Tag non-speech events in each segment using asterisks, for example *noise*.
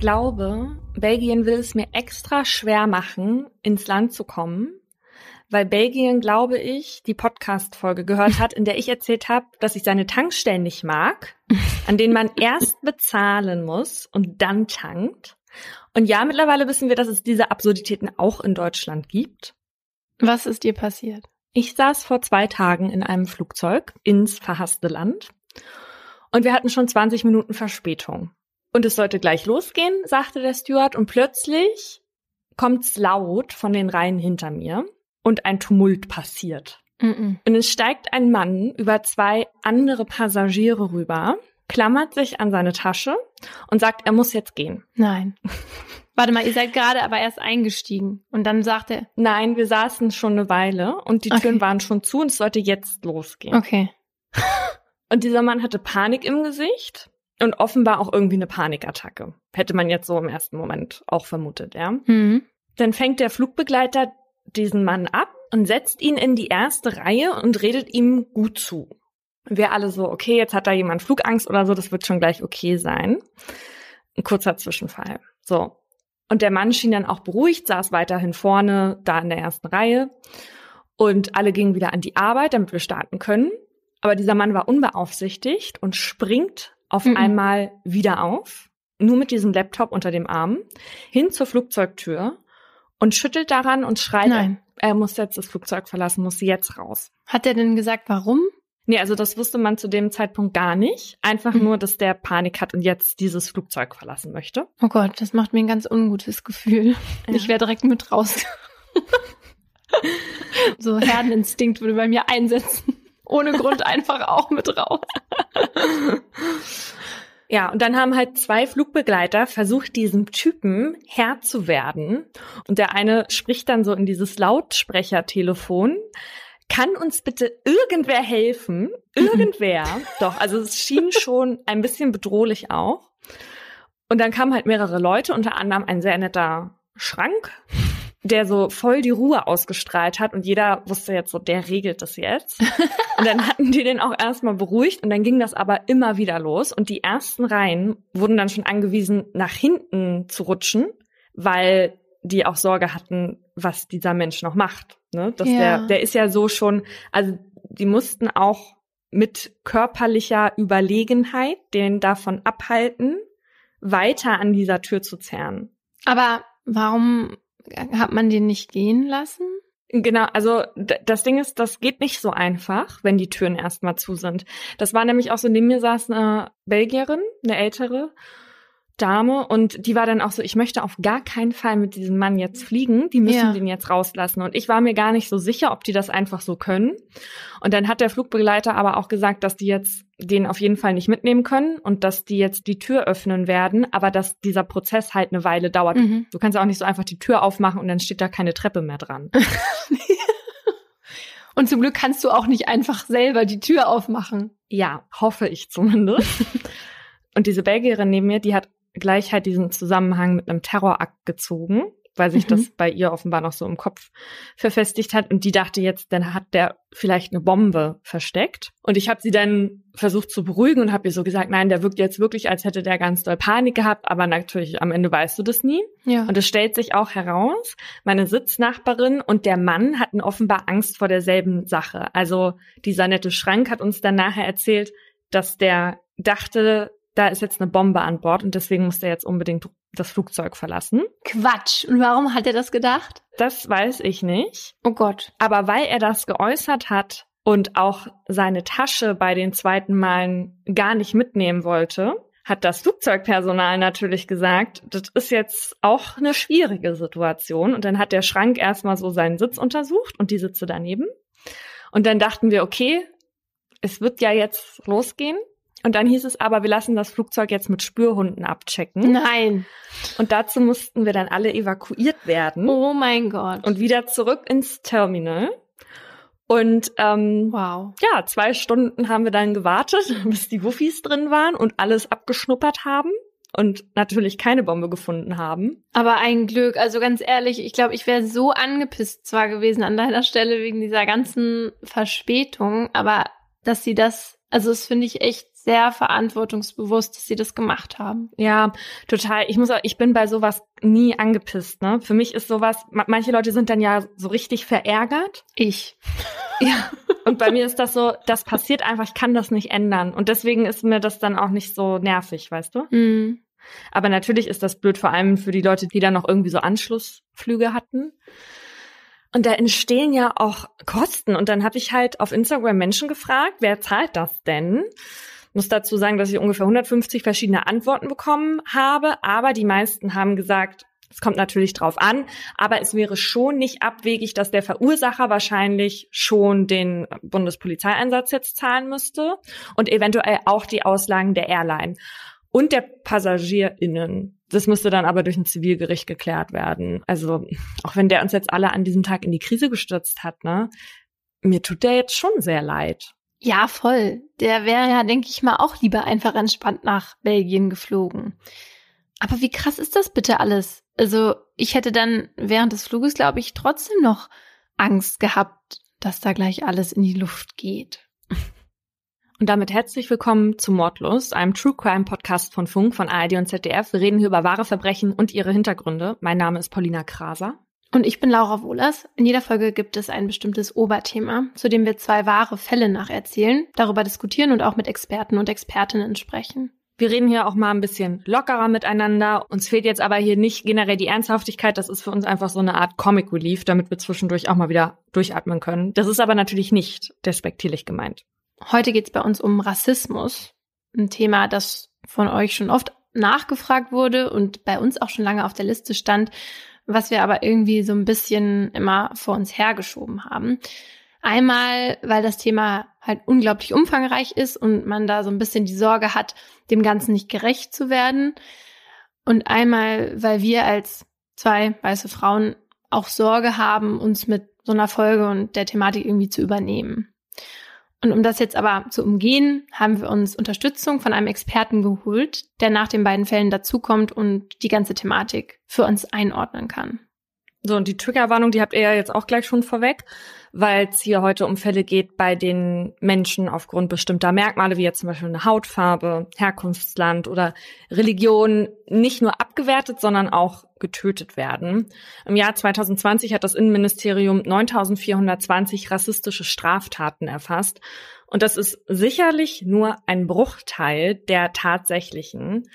glaube, Belgien will es mir extra schwer machen, ins Land zu kommen, weil Belgien, glaube ich, die Podcast-Folge gehört hat, in der ich erzählt habe, dass ich seine Tankstellen nicht mag, an denen man *laughs* erst bezahlen muss und dann tankt. Und ja, mittlerweile wissen wir, dass es diese Absurditäten auch in Deutschland gibt. Was ist dir passiert? Ich saß vor zwei Tagen in einem Flugzeug ins verhasste Land und wir hatten schon 20 Minuten Verspätung. Und es sollte gleich losgehen, sagte der Steward, und plötzlich kommt's laut von den Reihen hinter mir und ein Tumult passiert. Mm -mm. Und es steigt ein Mann über zwei andere Passagiere rüber, klammert sich an seine Tasche und sagt, er muss jetzt gehen. Nein. *laughs* Warte mal, ihr seid gerade aber erst eingestiegen und dann sagt er, Nein, wir saßen schon eine Weile und die Okay. Türen waren schon zu und es sollte jetzt losgehen. okay. Und dieser Mann hatte Panik im Gesicht und offenbar auch irgendwie eine Panikattacke. Hätte man jetzt so im ersten Moment auch vermutet, ja. Mhm. Dann fängt der Flugbegleiter diesen Mann ab und setzt ihn in die erste Reihe und redet ihm gut zu. Wir alle so, okay, jetzt hat da jemand Flugangst oder so, das wird schon gleich okay sein. Ein kurzer Zwischenfall. So. Und der Mann schien dann auch beruhigt, saß weiterhin vorne, da in der ersten Reihe. Und alle gingen wieder an die Arbeit, damit wir starten können. Aber dieser Mann war unbeaufsichtigt und springt auf Mhm. einmal wieder auf, nur mit diesem Laptop unter dem Arm, hin zur Flugzeugtür und schüttelt daran und schreit, Nein. er muss jetzt das Flugzeug verlassen, muss jetzt raus. Hat er denn gesagt, warum? Nee, also das wusste man zu dem Zeitpunkt gar nicht. Einfach Mhm. nur, dass der Panik hat und jetzt dieses Flugzeug verlassen möchte. Oh Gott, das macht mir ein ganz ungutes Gefühl. Ja. Ich wäre direkt mit raus. *laughs* so Herdeninstinkt würde bei mir einsetzen. Ohne Grund einfach auch mit raus. Ja, und dann haben halt zwei Flugbegleiter versucht, diesem Typen Herr zu werden. Und der eine spricht dann so in dieses Lautsprechertelefon. Kann uns bitte irgendwer helfen? Irgendwer. *laughs* Doch, also es schien schon ein bisschen bedrohlich auch. Und dann kamen halt mehrere Leute, unter anderem ein sehr netter Schrank, der so voll die Ruhe ausgestrahlt hat und jeder wusste jetzt so, der regelt das jetzt. *laughs* Und dann hatten die den auch erstmal beruhigt und dann ging das aber immer wieder los und die ersten Reihen wurden dann schon angewiesen, nach hinten zu rutschen, weil die auch Sorge hatten, was dieser Mensch noch macht. Ne? Dass Ja. der, der ist ja so schon, also die mussten auch mit körperlicher Überlegenheit den davon abhalten, weiter an dieser Tür zu zerren. Aber warum hat man den nicht gehen lassen? Genau, also das Ding ist, das geht nicht so einfach, wenn die Türen erstmal zu sind. Das war nämlich auch so, neben mir saß eine Belgierin, eine ältere Dame, und die war dann auch so, ich möchte auf gar keinen Fall mit diesem Mann jetzt fliegen, die müssen Ja. den jetzt rauslassen. Und ich war mir gar nicht so sicher, ob die das einfach so können. Und dann hat der Flugbegleiter aber auch gesagt, dass die jetzt den auf jeden Fall nicht mitnehmen können und dass die jetzt die Tür öffnen werden, aber dass dieser Prozess halt eine Weile dauert. Mhm. Du kannst ja auch nicht so einfach die Tür aufmachen und dann steht da keine Treppe mehr dran. *laughs* Und zum Glück kannst du auch nicht einfach selber die Tür aufmachen. Ja, hoffe ich zumindest. *laughs* Und diese Belgierin neben mir, die hat gleich halt diesen Zusammenhang mit einem Terrorakt gezogen, weil sich Mhm. das bei ihr offenbar noch so im Kopf verfestigt hat. Und die dachte jetzt, dann hat der vielleicht eine Bombe versteckt. Und ich habe sie dann versucht zu beruhigen und habe ihr so gesagt, nein, der wirkt jetzt wirklich, als hätte der ganz doll Panik gehabt. Aber natürlich, am Ende weißt du das nie. Ja. Und es stellt sich auch heraus, meine Sitznachbarin und der Mann hatten offenbar Angst vor derselben Sache. Also dieser nette Schrank hat uns dann nachher erzählt, dass der dachte, da ist jetzt eine Bombe an Bord und deswegen muss der jetzt unbedingt das Flugzeug verlassen. Quatsch. Und warum hat er das gedacht? Das weiß ich nicht. Oh Gott. Aber weil er das geäußert hat und auch seine Tasche bei den zweiten Malen gar nicht mitnehmen wollte, hat das Flugzeugpersonal natürlich gesagt, das ist jetzt auch eine schwierige Situation. Und dann hat der Schrank erstmal so seinen Sitz untersucht und die Sitze daneben. Und dann dachten wir, okay, es wird ja jetzt losgehen. Und dann hieß es aber, wir lassen das Flugzeug jetzt mit Spürhunden abchecken. Nein. Und dazu mussten wir dann alle evakuiert werden Oh mein Gott. und wieder zurück ins Terminal. Und ähm, wow. ja, zwei Stunden haben wir dann gewartet, *laughs* bis die Wuffis drin waren und alles abgeschnuppert haben und natürlich keine Bombe gefunden haben. Aber ein Glück, also ganz ehrlich, ich glaube, ich wäre so angepisst zwar gewesen an deiner Stelle wegen dieser ganzen Verspätung, aber dass sie das, also das finde ich echt sehr verantwortungsbewusst, dass sie das gemacht haben. Ja, total. Ich muss auch, ich bin bei sowas nie angepisst, ne? Für mich ist sowas, manche Leute sind dann ja so richtig verärgert. Ich. *laughs* Ja. Und bei mir ist das so, das passiert einfach, ich kann das nicht ändern. Und deswegen ist mir das dann auch nicht so nervig, weißt du? Mhm. Aber natürlich ist das blöd, vor allem für die Leute, die dann noch irgendwie so Anschlussflüge hatten. Und da entstehen ja auch Kosten. Und dann habe ich halt auf Instagram Menschen gefragt, wer zahlt das denn? Muss dazu sagen, dass ich ungefähr 150 verschiedene Antworten bekommen habe, aber die meisten haben gesagt, es kommt natürlich drauf an, aber es wäre schon nicht abwegig, dass der Verursacher wahrscheinlich schon den Bundespolizeieinsatz jetzt zahlen müsste und eventuell auch die Auslagen der Airline und der PassagierInnen. Das müsste dann aber durch ein Zivilgericht geklärt werden. Also, auch wenn der uns jetzt alle an diesem Tag in die Krise gestürzt hat, ne? Mir tut der jetzt schon sehr leid. Ja, voll. Der wäre ja, denke ich mal, auch lieber einfach entspannt nach Belgien geflogen. Aber wie krass ist das bitte alles? Also, ich hätte dann während des Fluges, glaube ich, trotzdem noch Angst gehabt, dass da gleich alles in die Luft geht. Und damit herzlich willkommen zu Mordlust, einem True Crime Podcast von Funk, von ARD und ZDF. Wir reden hier über wahre Verbrechen und ihre Hintergründe. Mein Name ist Paulina Kraser. Und ich bin Laura Wohlers. In jeder Folge gibt es ein bestimmtes Oberthema, zu dem wir zwei wahre Fälle nacherzählen, darüber diskutieren und auch mit Experten und Expertinnen sprechen. Wir reden hier auch mal ein bisschen lockerer miteinander. Uns fehlt jetzt aber hier nicht generell die Ernsthaftigkeit. Das ist für uns einfach so eine Art Comic Relief, damit wir zwischendurch auch mal wieder durchatmen können. Das ist aber natürlich nicht despektierlich gemeint. Heute geht es bei uns um Rassismus, ein Thema, das von euch schon oft nachgefragt wurde und bei uns auch schon lange auf der Liste stand, was wir aber irgendwie so ein bisschen immer vor uns hergeschoben haben. Einmal, weil das Thema halt unglaublich umfangreich ist und man da so ein bisschen die Sorge hat, dem Ganzen nicht gerecht zu werden. Und einmal, weil wir als zwei weiße Frauen auch Sorge haben, uns mit so einer Folge und der Thematik irgendwie zu übernehmen. Und um das jetzt aber zu umgehen, haben wir uns Unterstützung von einem Experten geholt, der nach den beiden Fällen dazukommt und die ganze Thematik für uns einordnen kann. So, und die Triggerwarnung, die habt ihr ja jetzt auch gleich schon vorweg, weil es hier heute um Fälle geht, bei denen Menschen aufgrund bestimmter Merkmale, wie jetzt zum Beispiel eine Hautfarbe, Herkunftsland oder Religion, nicht nur abgewertet, sondern auch getötet werden. Im Jahr 2020 hat das Innenministerium 9420 rassistische Straftaten erfasst. Und das ist sicherlich nur ein Bruchteil der tatsächlichen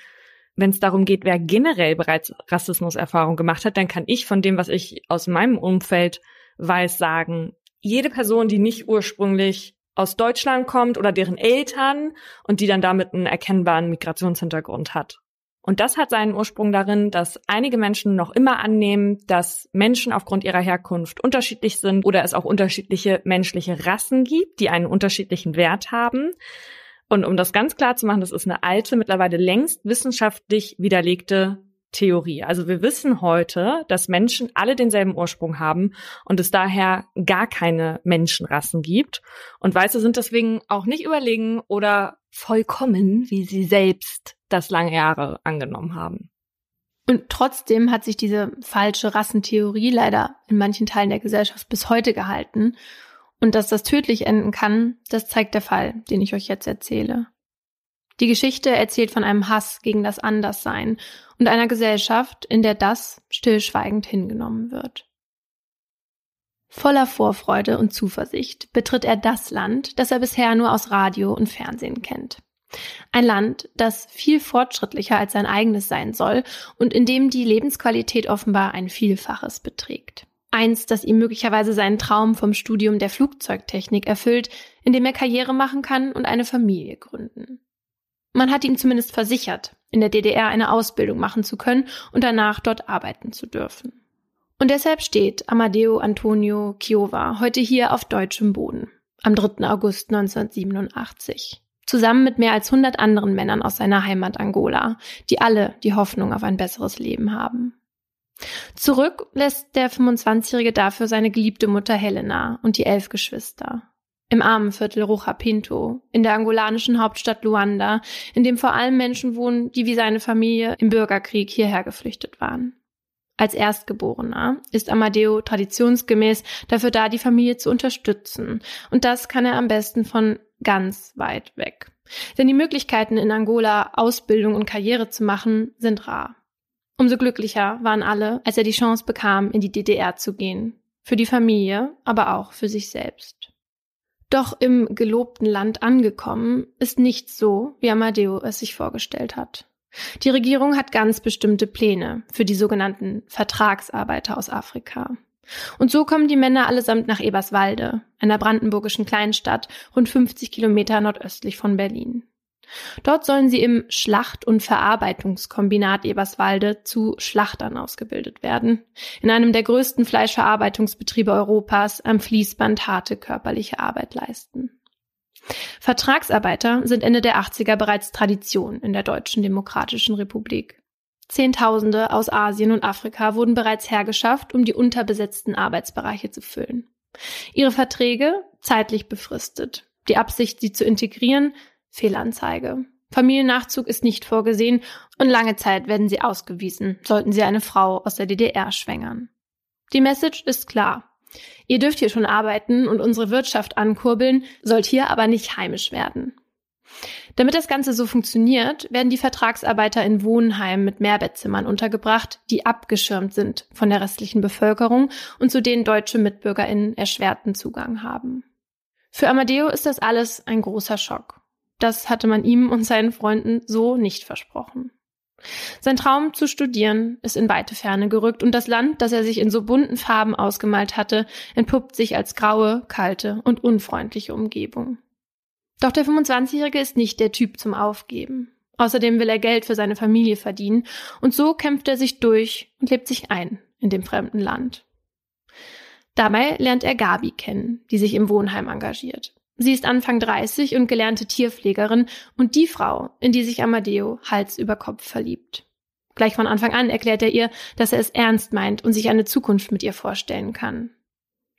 wenn es darum geht, wer generell bereits Rassismuserfahrung gemacht hat, dann kann ich von dem, was ich aus meinem Umfeld weiß, sagen, jede Person, die nicht ursprünglich aus Deutschland kommt oder deren Eltern und die dann damit einen erkennbaren Migrationshintergrund hat. Und das hat seinen Ursprung darin, dass einige Menschen noch immer annehmen, dass Menschen aufgrund ihrer Herkunft unterschiedlich sind oder es auch unterschiedliche menschliche Rassen gibt, die einen unterschiedlichen Wert haben. Und um das ganz klar zu machen, das ist eine alte, mittlerweile längst wissenschaftlich widerlegte Theorie. Also wir wissen heute, dass Menschen alle denselben Ursprung haben und es daher gar keine Menschenrassen gibt. Und Weiße sind deswegen auch nicht überlegen oder vollkommen, wie sie selbst das lange Jahre angenommen haben. Und trotzdem hat sich diese falsche Rassentheorie leider in manchen Teilen der Gesellschaft bis heute gehalten. Und dass das tödlich enden kann, das zeigt der Fall, den ich euch jetzt erzähle. Die Geschichte erzählt von einem Hass gegen das Anderssein und einer Gesellschaft, in der das stillschweigend hingenommen wird. Voller Vorfreude und Zuversicht betritt er das Land, das er bisher nur aus Radio und Fernsehen kennt. Ein Land, das viel fortschrittlicher als sein eigenes sein soll und in dem die Lebensqualität offenbar ein Vielfaches beträgt. Eins, das ihm möglicherweise seinen Traum vom Studium der Flugzeugtechnik erfüllt, in dem er Karriere machen kann und eine Familie gründen. Man hat ihm zumindest versichert, in der DDR eine Ausbildung machen zu können und danach dort arbeiten zu dürfen. Und deshalb steht Amadeo Antonio Chiova heute hier auf deutschem Boden, am 3. August 1987, zusammen mit mehr als 100 anderen Männern aus seiner Heimat Angola, die alle die Hoffnung auf ein besseres Leben haben. Zurück lässt der 25-Jährige dafür seine geliebte Mutter Helena und die elf Geschwister. Im Armenviertel Roja Pinto, in der angolanischen Hauptstadt Luanda, in dem vor allem Menschen wohnen, die wie seine Familie im Bürgerkrieg hierher geflüchtet waren. Als Erstgeborener ist Amadeo traditionsgemäß dafür da, die Familie zu unterstützen. Und das kann er am besten von ganz weit weg. Denn die Möglichkeiten in Angola, Ausbildung und Karriere zu machen, sind rar. Umso glücklicher waren alle, als er die Chance bekam, in die DDR zu gehen. Für die Familie, aber auch für sich selbst. Doch im gelobten Land angekommen ist nichts so, wie Amadeo es sich vorgestellt hat. Die Regierung hat ganz bestimmte Pläne für die sogenannten Vertragsarbeiter aus Afrika. Und so kommen die Männer allesamt nach Eberswalde, einer brandenburgischen Kleinstadt rund 50 Kilometer nordöstlich von Berlin. Dort sollen sie im Schlacht- und Verarbeitungskombinat Eberswalde zu Schlachtern ausgebildet werden, in einem der größten Fleischverarbeitungsbetriebe Europas am Fließband harte körperliche Arbeit leisten. Vertragsarbeiter sind Ende der 80er bereits Tradition in der Deutschen Demokratischen Republik. Zehntausende aus Asien und Afrika wurden bereits hergeschafft, um die unterbesetzten Arbeitsbereiche zu füllen. Ihre Verträge zeitlich befristet. Die Absicht, sie zu integrieren, Fehlanzeige. Familiennachzug ist nicht vorgesehen und lange Zeit werden sie ausgewiesen, sollten sie eine Frau aus der DDR schwängern. Die Message ist klar. Ihr dürft hier schon arbeiten und unsere Wirtschaft ankurbeln, sollt hier aber nicht heimisch werden. Damit das Ganze so funktioniert, werden die Vertragsarbeiter in Wohnheimen mit Mehrbettzimmern untergebracht, die abgeschirmt sind von der restlichen Bevölkerung und zu denen deutsche MitbürgerInnen erschwerten Zugang haben. Für Amadeo ist das alles ein großer Schock. Das hatte man ihm und seinen Freunden so nicht versprochen. Sein Traum zu studieren ist in weite Ferne gerückt und das Land, das er sich in so bunten Farben ausgemalt hatte, entpuppt sich als graue, kalte und unfreundliche Umgebung. Doch der 25-Jährige ist nicht der Typ zum Aufgeben. Außerdem will er Geld für seine Familie verdienen und so kämpft er sich durch und lebt sich ein in dem fremden Land. Dabei lernt er Gabi kennen, die sich im Wohnheim engagiert. Sie ist Anfang 30 und gelernte Tierpflegerin und die Frau, in die sich Amadeo Hals über Kopf verliebt. Gleich von Anfang an erklärt er ihr, dass er es ernst meint und sich eine Zukunft mit ihr vorstellen kann.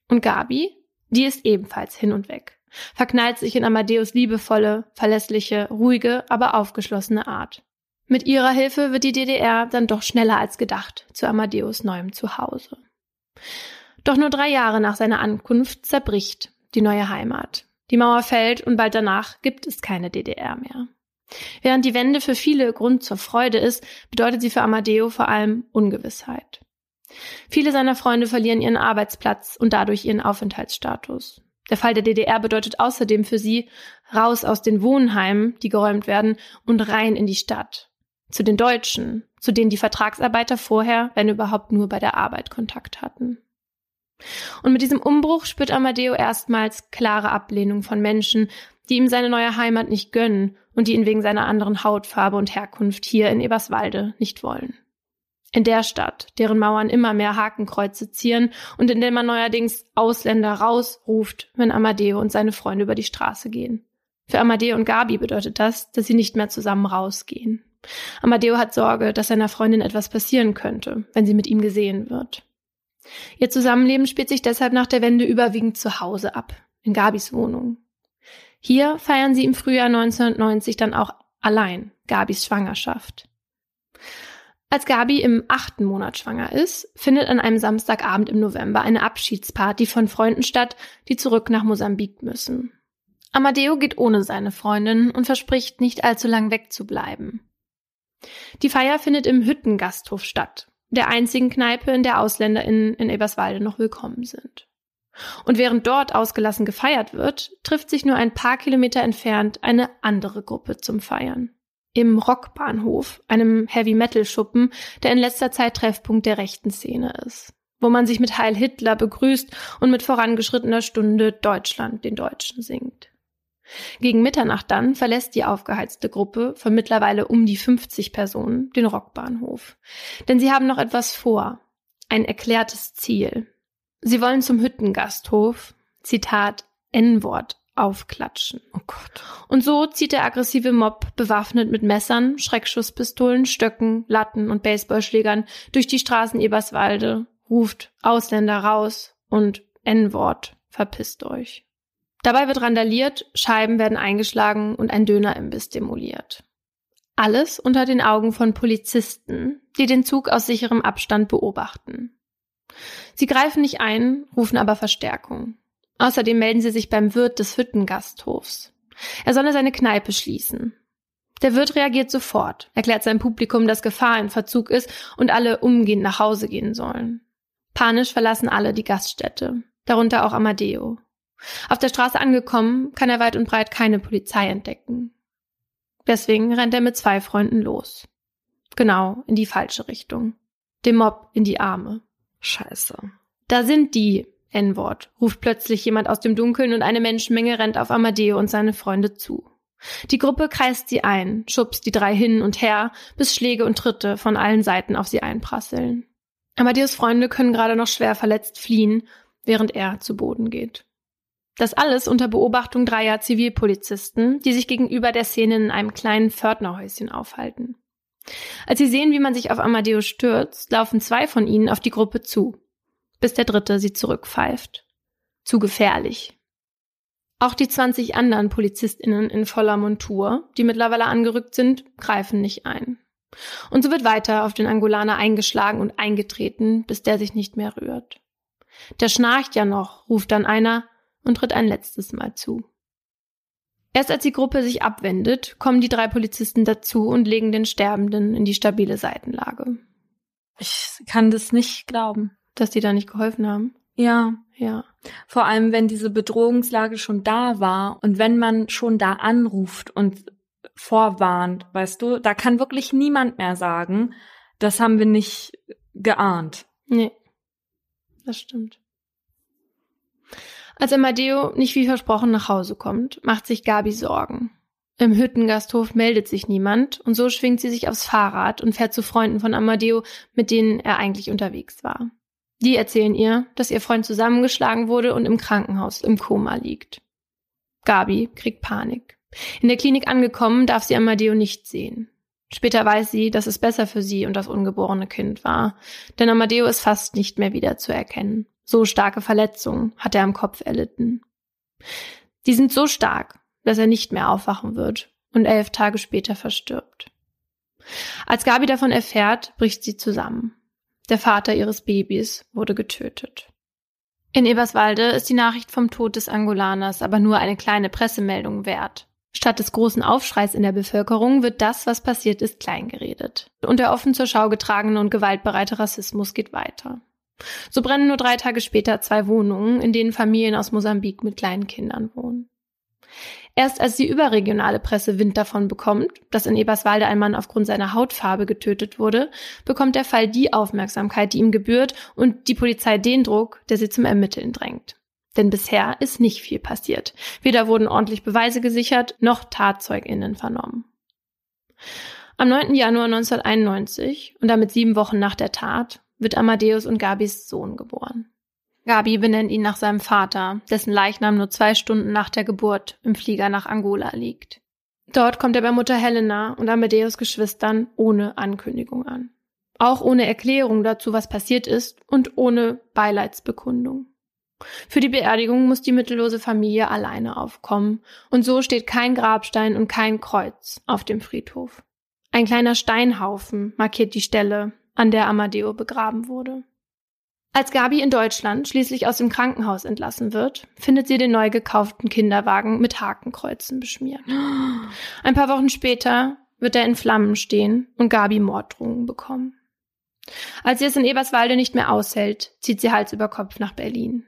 Und Gabi, die ist ebenfalls hin und weg, verknallt sich in Amadeus liebevolle, verlässliche, ruhige, aber aufgeschlossene Art. Mit ihrer Hilfe wird die DDR dann doch schneller als gedacht zu Amadeus neuem Zuhause. Doch nur drei Jahre nach seiner Ankunft zerbricht die neue Heimat. Die Mauer fällt und bald danach gibt es keine DDR mehr. Während die Wende für viele Grund zur Freude ist, bedeutet sie für Amadeo vor allem Ungewissheit. Viele seiner Freunde verlieren ihren Arbeitsplatz und dadurch ihren Aufenthaltsstatus. Der Fall der DDR bedeutet außerdem für sie raus aus den Wohnheimen, die geräumt werden, und rein in die Stadt. Zu den Deutschen, zu denen die Vertragsarbeiter vorher, wenn überhaupt, nur bei der Arbeit Kontakt hatten. Und mit diesem Umbruch spürt Amadeo erstmals klare Ablehnung von Menschen, die ihm seine neue Heimat nicht gönnen und die ihn wegen seiner anderen Hautfarbe und Herkunft hier in Eberswalde nicht wollen. In der Stadt, deren Mauern immer mehr Hakenkreuze zieren und in der man neuerdings Ausländer rausruft, wenn Amadeo und seine Freunde über die Straße gehen. Für Amadeo und Gabi bedeutet das, dass sie nicht mehr zusammen rausgehen. Amadeo hat Sorge, dass seiner Freundin etwas passieren könnte, wenn sie mit ihm gesehen wird. Ihr Zusammenleben spielt sich deshalb nach der Wende überwiegend zu Hause ab, in Gabis Wohnung. Hier feiern sie im Frühjahr 1990 dann auch allein Gabis Schwangerschaft. Als Gabi im achten Monat schwanger ist, findet an einem Samstagabend im November eine Abschiedsparty von Freunden statt, die zurück nach Mosambik müssen. Amadeo geht ohne seine Freundin und verspricht, nicht allzu lang wegzubleiben. Die Feier findet im Hüttengasthof statt, der einzigen Kneipe, in der AusländerInnen in Eberswalde noch willkommen sind. Und während dort ausgelassen gefeiert wird, trifft sich nur ein paar Kilometer entfernt eine andere Gruppe zum Feiern. Im Rockbahnhof, einem Heavy-Metal-Schuppen, der in letzter Zeit Treffpunkt der rechten Szene ist. Wo man sich mit Heil Hitler begrüßt und mit vorangeschrittener Stunde Deutschland den Deutschen singt. Gegen Mitternacht dann verlässt die aufgeheizte Gruppe von mittlerweile um die 50 Personen den Rockbahnhof. Denn sie haben noch etwas vor. Ein erklärtes Ziel. Sie wollen zum Hüttengasthof, Zitat, N-Wort, aufklatschen. Oh Gott. Und so zieht der aggressive Mob bewaffnet mit Messern, Schreckschusspistolen, Stöcken, Latten und Baseballschlägern durch die Straßen Eberswalde, ruft Ausländer raus und N-Wort, verpisst euch. Dabei wird randaliert, Scheiben werden eingeschlagen und ein Dönerimbiss demoliert. Alles unter den Augen von Polizisten, die den Zug aus sicherem Abstand beobachten. Sie greifen nicht ein, rufen aber Verstärkung. Außerdem melden sie sich beim Wirt des Hüttengasthofs. Er solle seine Kneipe schließen. Der Wirt reagiert sofort, erklärt seinem Publikum, dass Gefahr im Verzug ist und alle umgehend nach Hause gehen sollen. Panisch verlassen alle die Gaststätte, darunter auch Amadeo. Auf der Straße angekommen, kann er weit und breit keine Polizei entdecken. Deswegen rennt er mit zwei Freunden los. Genau in die falsche Richtung. Dem Mob in die Arme. Scheiße. Da sind die, N-Wort, ruft plötzlich jemand aus dem Dunkeln und eine Menschenmenge rennt auf Amadeo und seine Freunde zu. Die Gruppe kreist sie ein, schubst die drei hin und her, bis Schläge und Tritte von allen Seiten auf sie einprasseln. Amadeus Freunde können gerade noch schwer verletzt fliehen, während er zu Boden geht. Das alles unter Beobachtung dreier Zivilpolizisten, die sich gegenüber der Szene in einem kleinen Pförtnerhäuschen aufhalten. Als sie sehen, wie man sich auf Amadeus stürzt, laufen zwei von ihnen auf die Gruppe zu, bis der dritte sie zurückpfeift. Zu gefährlich, auch die 20 anderen PolizistInnen in voller Montur, die mittlerweile angerückt sind, greifen nicht ein. Und so wird weiter auf den Angolaner eingeschlagen und eingetreten, bis der sich nicht mehr rührt. Der schnarcht ja noch, ruft dann einer und tritt ein letztes Mal zu. Erst als die Gruppe sich abwendet, kommen die drei Polizisten dazu und legen den Sterbenden in die stabile Seitenlage. Ich kann das nicht glauben. Dass die da nicht geholfen haben? Ja. Ja. Vor allem, wenn diese Bedrohungslage schon da war und wenn man schon da anruft und vorwarnt, weißt du, da kann wirklich niemand mehr sagen, das haben wir nicht geahnt. Nee. Das stimmt. Als Amadeo nicht wie versprochen nach Hause kommt, macht sich Gabi Sorgen. Im Hüttengasthof meldet sich niemand und so schwingt sie sich aufs Fahrrad und fährt zu Freunden von Amadeo, mit denen er eigentlich unterwegs war. Die erzählen ihr, dass ihr Freund zusammengeschlagen wurde und im Krankenhaus im Koma liegt. Gabi kriegt Panik. In der Klinik angekommen, darf sie Amadeo nicht sehen. Später weiß sie, dass es besser für sie und das ungeborene Kind war, denn Amadeo ist fast nicht mehr wiederzuerkennen. So starke Verletzungen hat er am Kopf erlitten. Die sind so stark, dass er nicht mehr aufwachen wird und elf Tage später verstirbt. Als Gabi davon erfährt, bricht sie zusammen. Der Vater ihres Babys wurde getötet. In Eberswalde ist die Nachricht vom Tod des Angolaners aber nur eine kleine Pressemeldung wert. Statt des großen Aufschreis in der Bevölkerung wird das, was passiert ist, kleingeredet. Und der offen zur Schau getragene und gewaltbereite Rassismus geht weiter. So brennen nur drei Tage später zwei Wohnungen, in denen Familien aus Mosambik mit kleinen Kindern wohnen. Erst als die überregionale Presse Wind davon bekommt, dass in Eberswalde ein Mann aufgrund seiner Hautfarbe getötet wurde, bekommt der Fall die Aufmerksamkeit, die ihm gebührt und die Polizei den Druck, der sie zum Ermitteln drängt. Denn bisher ist nicht viel passiert. Weder wurden ordentlich Beweise gesichert, noch TatzeugInnen vernommen. Am 9. Januar 1991 und damit sieben Wochen nach der Tat wird Amadeus und Gabis Sohn geboren. Gabi benennt ihn nach seinem Vater, dessen Leichnam nur zwei Stunden nach der Geburt im Flieger nach Angola liegt. Dort kommt er bei Mutter Helena und Amadeus Geschwistern ohne Ankündigung an. Auch ohne Erklärung dazu, was passiert ist und ohne Beileidsbekundung. Für die Beerdigung muss die mittellose Familie alleine aufkommen und so steht kein Grabstein und kein Kreuz auf dem Friedhof. Ein kleiner Steinhaufen markiert die Stelle, an der Amadeo begraben wurde. Als Gabi in Deutschland schließlich aus dem Krankenhaus entlassen wird, findet sie den neu gekauften Kinderwagen mit Hakenkreuzen beschmiert. Ein paar Wochen später wird er in Flammen stehen und Gabi Morddrohungen bekommen. Als sie es in Eberswalde nicht mehr aushält, zieht sie Hals über Kopf nach Berlin.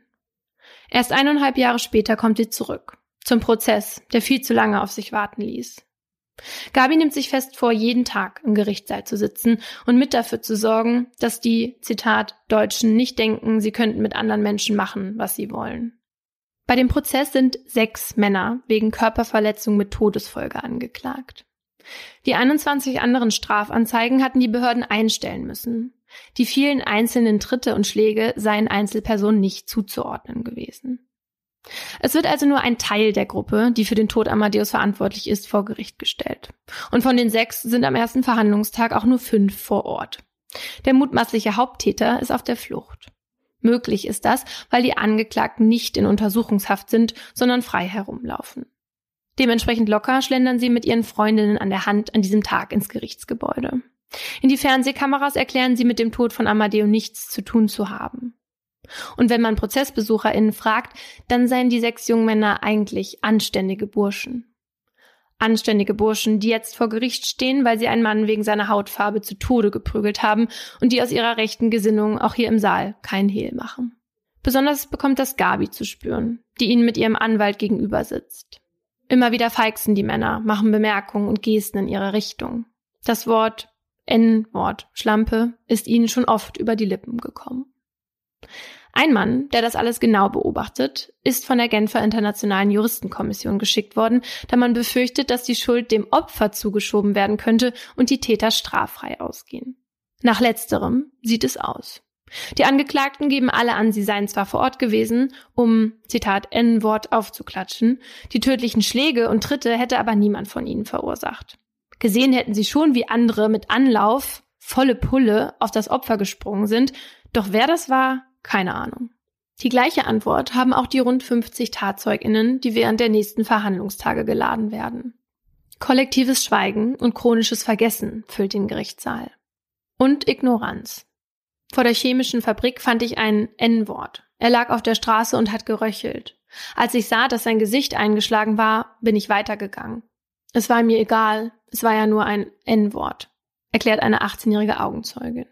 Erst eineinhalb Jahre später kommt sie zurück. Zum Prozess, der viel zu lange auf sich warten ließ. Gabi nimmt sich fest vor, jeden Tag im Gerichtssaal zu sitzen und mit dafür zu sorgen, dass die, Zitat, Deutschen nicht denken, sie könnten mit anderen Menschen machen, was sie wollen. Bei dem Prozess sind sechs Männer wegen Körperverletzung mit Todesfolge angeklagt. Die 21 anderen Strafanzeigen hatten die Behörden einstellen müssen. Die vielen einzelnen Tritte und Schläge seien Einzelpersonen nicht zuzuordnen gewesen. Es wird also nur ein Teil der Gruppe, die für den Tod Amadeus verantwortlich ist, vor Gericht gestellt. Und von den sechs sind am ersten Verhandlungstag auch nur fünf vor Ort. Der mutmaßliche Haupttäter ist auf der Flucht. Möglich ist das, weil die Angeklagten nicht in Untersuchungshaft sind, sondern frei herumlaufen. Dementsprechend locker schlendern sie mit ihren Freundinnen an der Hand an diesem Tag ins Gerichtsgebäude. In die Fernsehkameras erklären sie mit dem Tod von Amadeo nichts zu tun zu haben. Und wenn man ProzessbesucherInnen fragt, dann seien die sechs jungen Männer eigentlich anständige Burschen. Anständige Burschen, die jetzt vor Gericht stehen, weil sie einen Mann wegen seiner Hautfarbe zu Tode geprügelt haben und die aus ihrer rechten Gesinnung auch hier im Saal kein Hehl machen. Besonders bekommt das Gabi zu spüren, die ihnen mit ihrem Anwalt gegenüber sitzt. Immer wieder feixen die Männer, machen Bemerkungen und Gesten in ihre Richtung. Das Wort N-Wort Schlampe ist ihnen schon oft über die Lippen gekommen. Ein Mann, der das alles genau beobachtet, ist von der Genfer Internationalen Juristenkommission geschickt worden, da man befürchtet, dass die Schuld dem Opfer zugeschoben werden könnte und die Täter straffrei ausgehen. Nach letzterem sieht es aus. Die Angeklagten geben alle an, sie seien zwar vor Ort gewesen, um, Zitat, N-Wort aufzuklatschen, die tödlichen Schläge und Tritte hätte aber niemand von ihnen verursacht. Gesehen hätten sie schon, wie andere mit Anlauf, volle Pulle auf das Opfer gesprungen sind, doch wer das war, keine Ahnung. Die gleiche Antwort haben auch die rund 50 Tatzeuginnen, die während der nächsten Verhandlungstage geladen werden. Kollektives Schweigen und chronisches Vergessen füllt den Gerichtssaal. Und Ignoranz. Vor der chemischen Fabrik fand ich ein N-Wort. Er lag auf der Straße und hat geröchelt. Als ich sah, dass sein Gesicht eingeschlagen war, bin ich weitergegangen. Es war mir egal, es war ja nur ein N-Wort, erklärt eine 18-jährige Augenzeugin.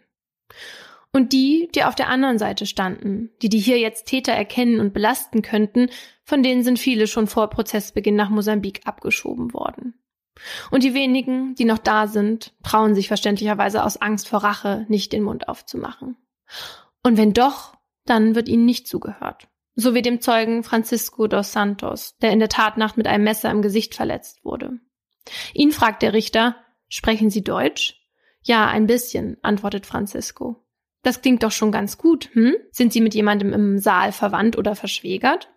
Und die, die auf der anderen Seite standen, die die hier jetzt Täter erkennen und belasten könnten, von denen sind viele schon vor Prozessbeginn nach Mosambik abgeschoben worden. Und die wenigen, die noch da sind, trauen sich verständlicherweise aus Angst vor Rache nicht den Mund aufzumachen. Und wenn doch, dann wird ihnen nicht zugehört. So wie dem Zeugen Francisco dos Santos, der in der Tatnacht mit einem Messer im Gesicht verletzt wurde. Ihn fragt der Richter, sprechen Sie Deutsch? Ja, ein bisschen, antwortet Francisco. Das klingt doch schon ganz gut, hm? Sind Sie mit jemandem im Saal verwandt oder verschwägert?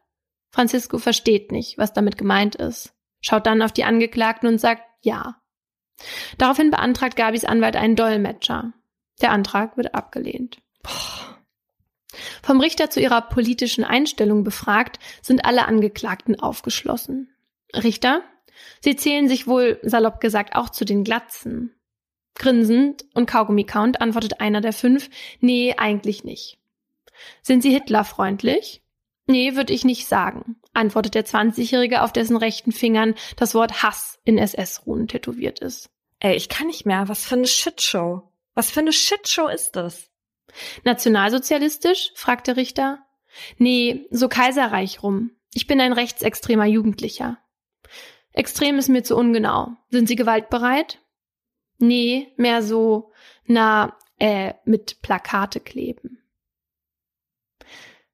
Francisco versteht nicht, was damit gemeint ist, schaut dann auf die Angeklagten und sagt ja. Daraufhin beantragt Gabis Anwalt einen Dolmetscher. Der Antrag wird abgelehnt. Vom Richter zu ihrer politischen Einstellung befragt, sind alle Angeklagten aufgeschlossen. Richter, Sie zählen sich wohl, salopp gesagt, auch zu den Glatzen. Grinsend und Kaugummi-Count antwortet einer der fünf, nee, eigentlich nicht. Sind Sie Hitlerfreundlich? Nee, würde ich nicht sagen, antwortet der 20-Jährige, auf dessen rechten Fingern das Wort Hass in SS-Runen tätowiert ist. Ey, ich kann nicht mehr. Was für eine Shitshow. Was für eine Shitshow ist das? Nationalsozialistisch? fragt der Richter. Nee, so Kaiserreich rum. Ich bin ein rechtsextremer Jugendlicher. Extrem ist mir zu ungenau. Sind Sie gewaltbereit? Nee, mehr so, na, äh, mit Plakate kleben.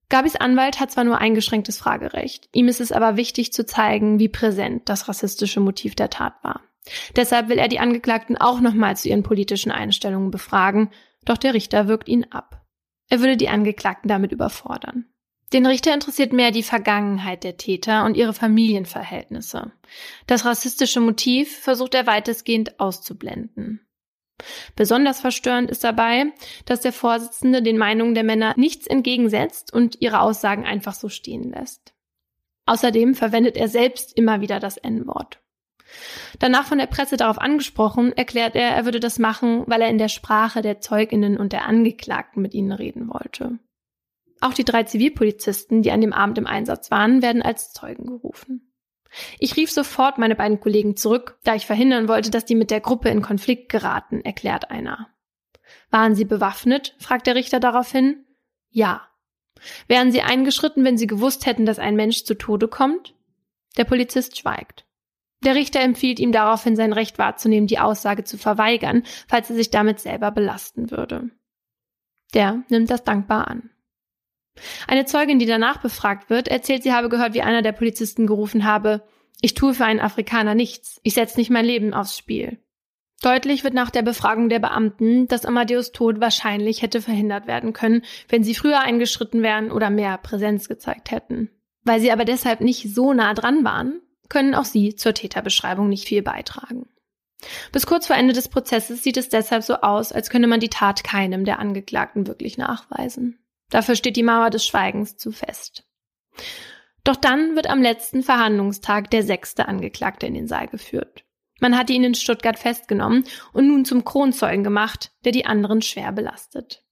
Gabis Anwalt hat zwar nur eingeschränktes Fragerecht, ihm ist es aber wichtig zu zeigen, wie präsent das rassistische Motiv der Tat war. Deshalb will er die Angeklagten auch nochmal zu ihren politischen Einstellungen befragen, doch der Richter wirkt ihn ab. Er würde die Angeklagten damit überfordern. Den Richter interessiert mehr die Vergangenheit der Täter und ihre Familienverhältnisse. Das rassistische Motiv versucht er weitestgehend auszublenden. Besonders verstörend ist dabei, dass der Vorsitzende den Meinungen der Männer nichts entgegensetzt und ihre Aussagen einfach so stehen lässt. Außerdem verwendet er selbst immer wieder das N-Wort. Danach von der Presse darauf angesprochen, erklärt er, er würde das machen, weil er in der Sprache der Zeuginnen und der Angeklagten mit ihnen reden wollte. Auch die drei Zivilpolizisten, die an dem Abend im Einsatz waren, werden als Zeugen gerufen. Ich rief sofort meine beiden Kollegen zurück, da ich verhindern wollte, dass die mit der Gruppe in Konflikt geraten, erklärt einer. Waren sie bewaffnet? fragt der Richter daraufhin. Ja. Wären sie eingeschritten, wenn sie gewusst hätten, dass ein Mensch zu Tode kommt? Der Polizist schweigt. Der Richter empfiehlt ihm daraufhin sein Recht wahrzunehmen, die Aussage zu verweigern, falls er sich damit selber belasten würde. Der nimmt das dankbar an. Eine Zeugin, die danach befragt wird, erzählt, sie habe gehört, wie einer der Polizisten gerufen habe, ich tue für einen Afrikaner nichts, ich setze nicht mein Leben aufs Spiel. Deutlich wird nach der Befragung der Beamten, dass Amadeus Tod wahrscheinlich hätte verhindert werden können, wenn sie früher eingeschritten wären oder mehr Präsenz gezeigt hätten. Weil sie aber deshalb nicht so nah dran waren, können auch sie zur Täterbeschreibung nicht viel beitragen. Bis kurz vor Ende des Prozesses sieht es deshalb so aus, als könne man die Tat keinem der Angeklagten wirklich nachweisen. Dafür steht die Mauer des Schweigens zu fest. Doch dann wird am letzten Verhandlungstag der sechste Angeklagte in den Saal geführt. Man hatte ihn in Stuttgart festgenommen und nun zum Kronzeugen gemacht, der die anderen schwer belastet.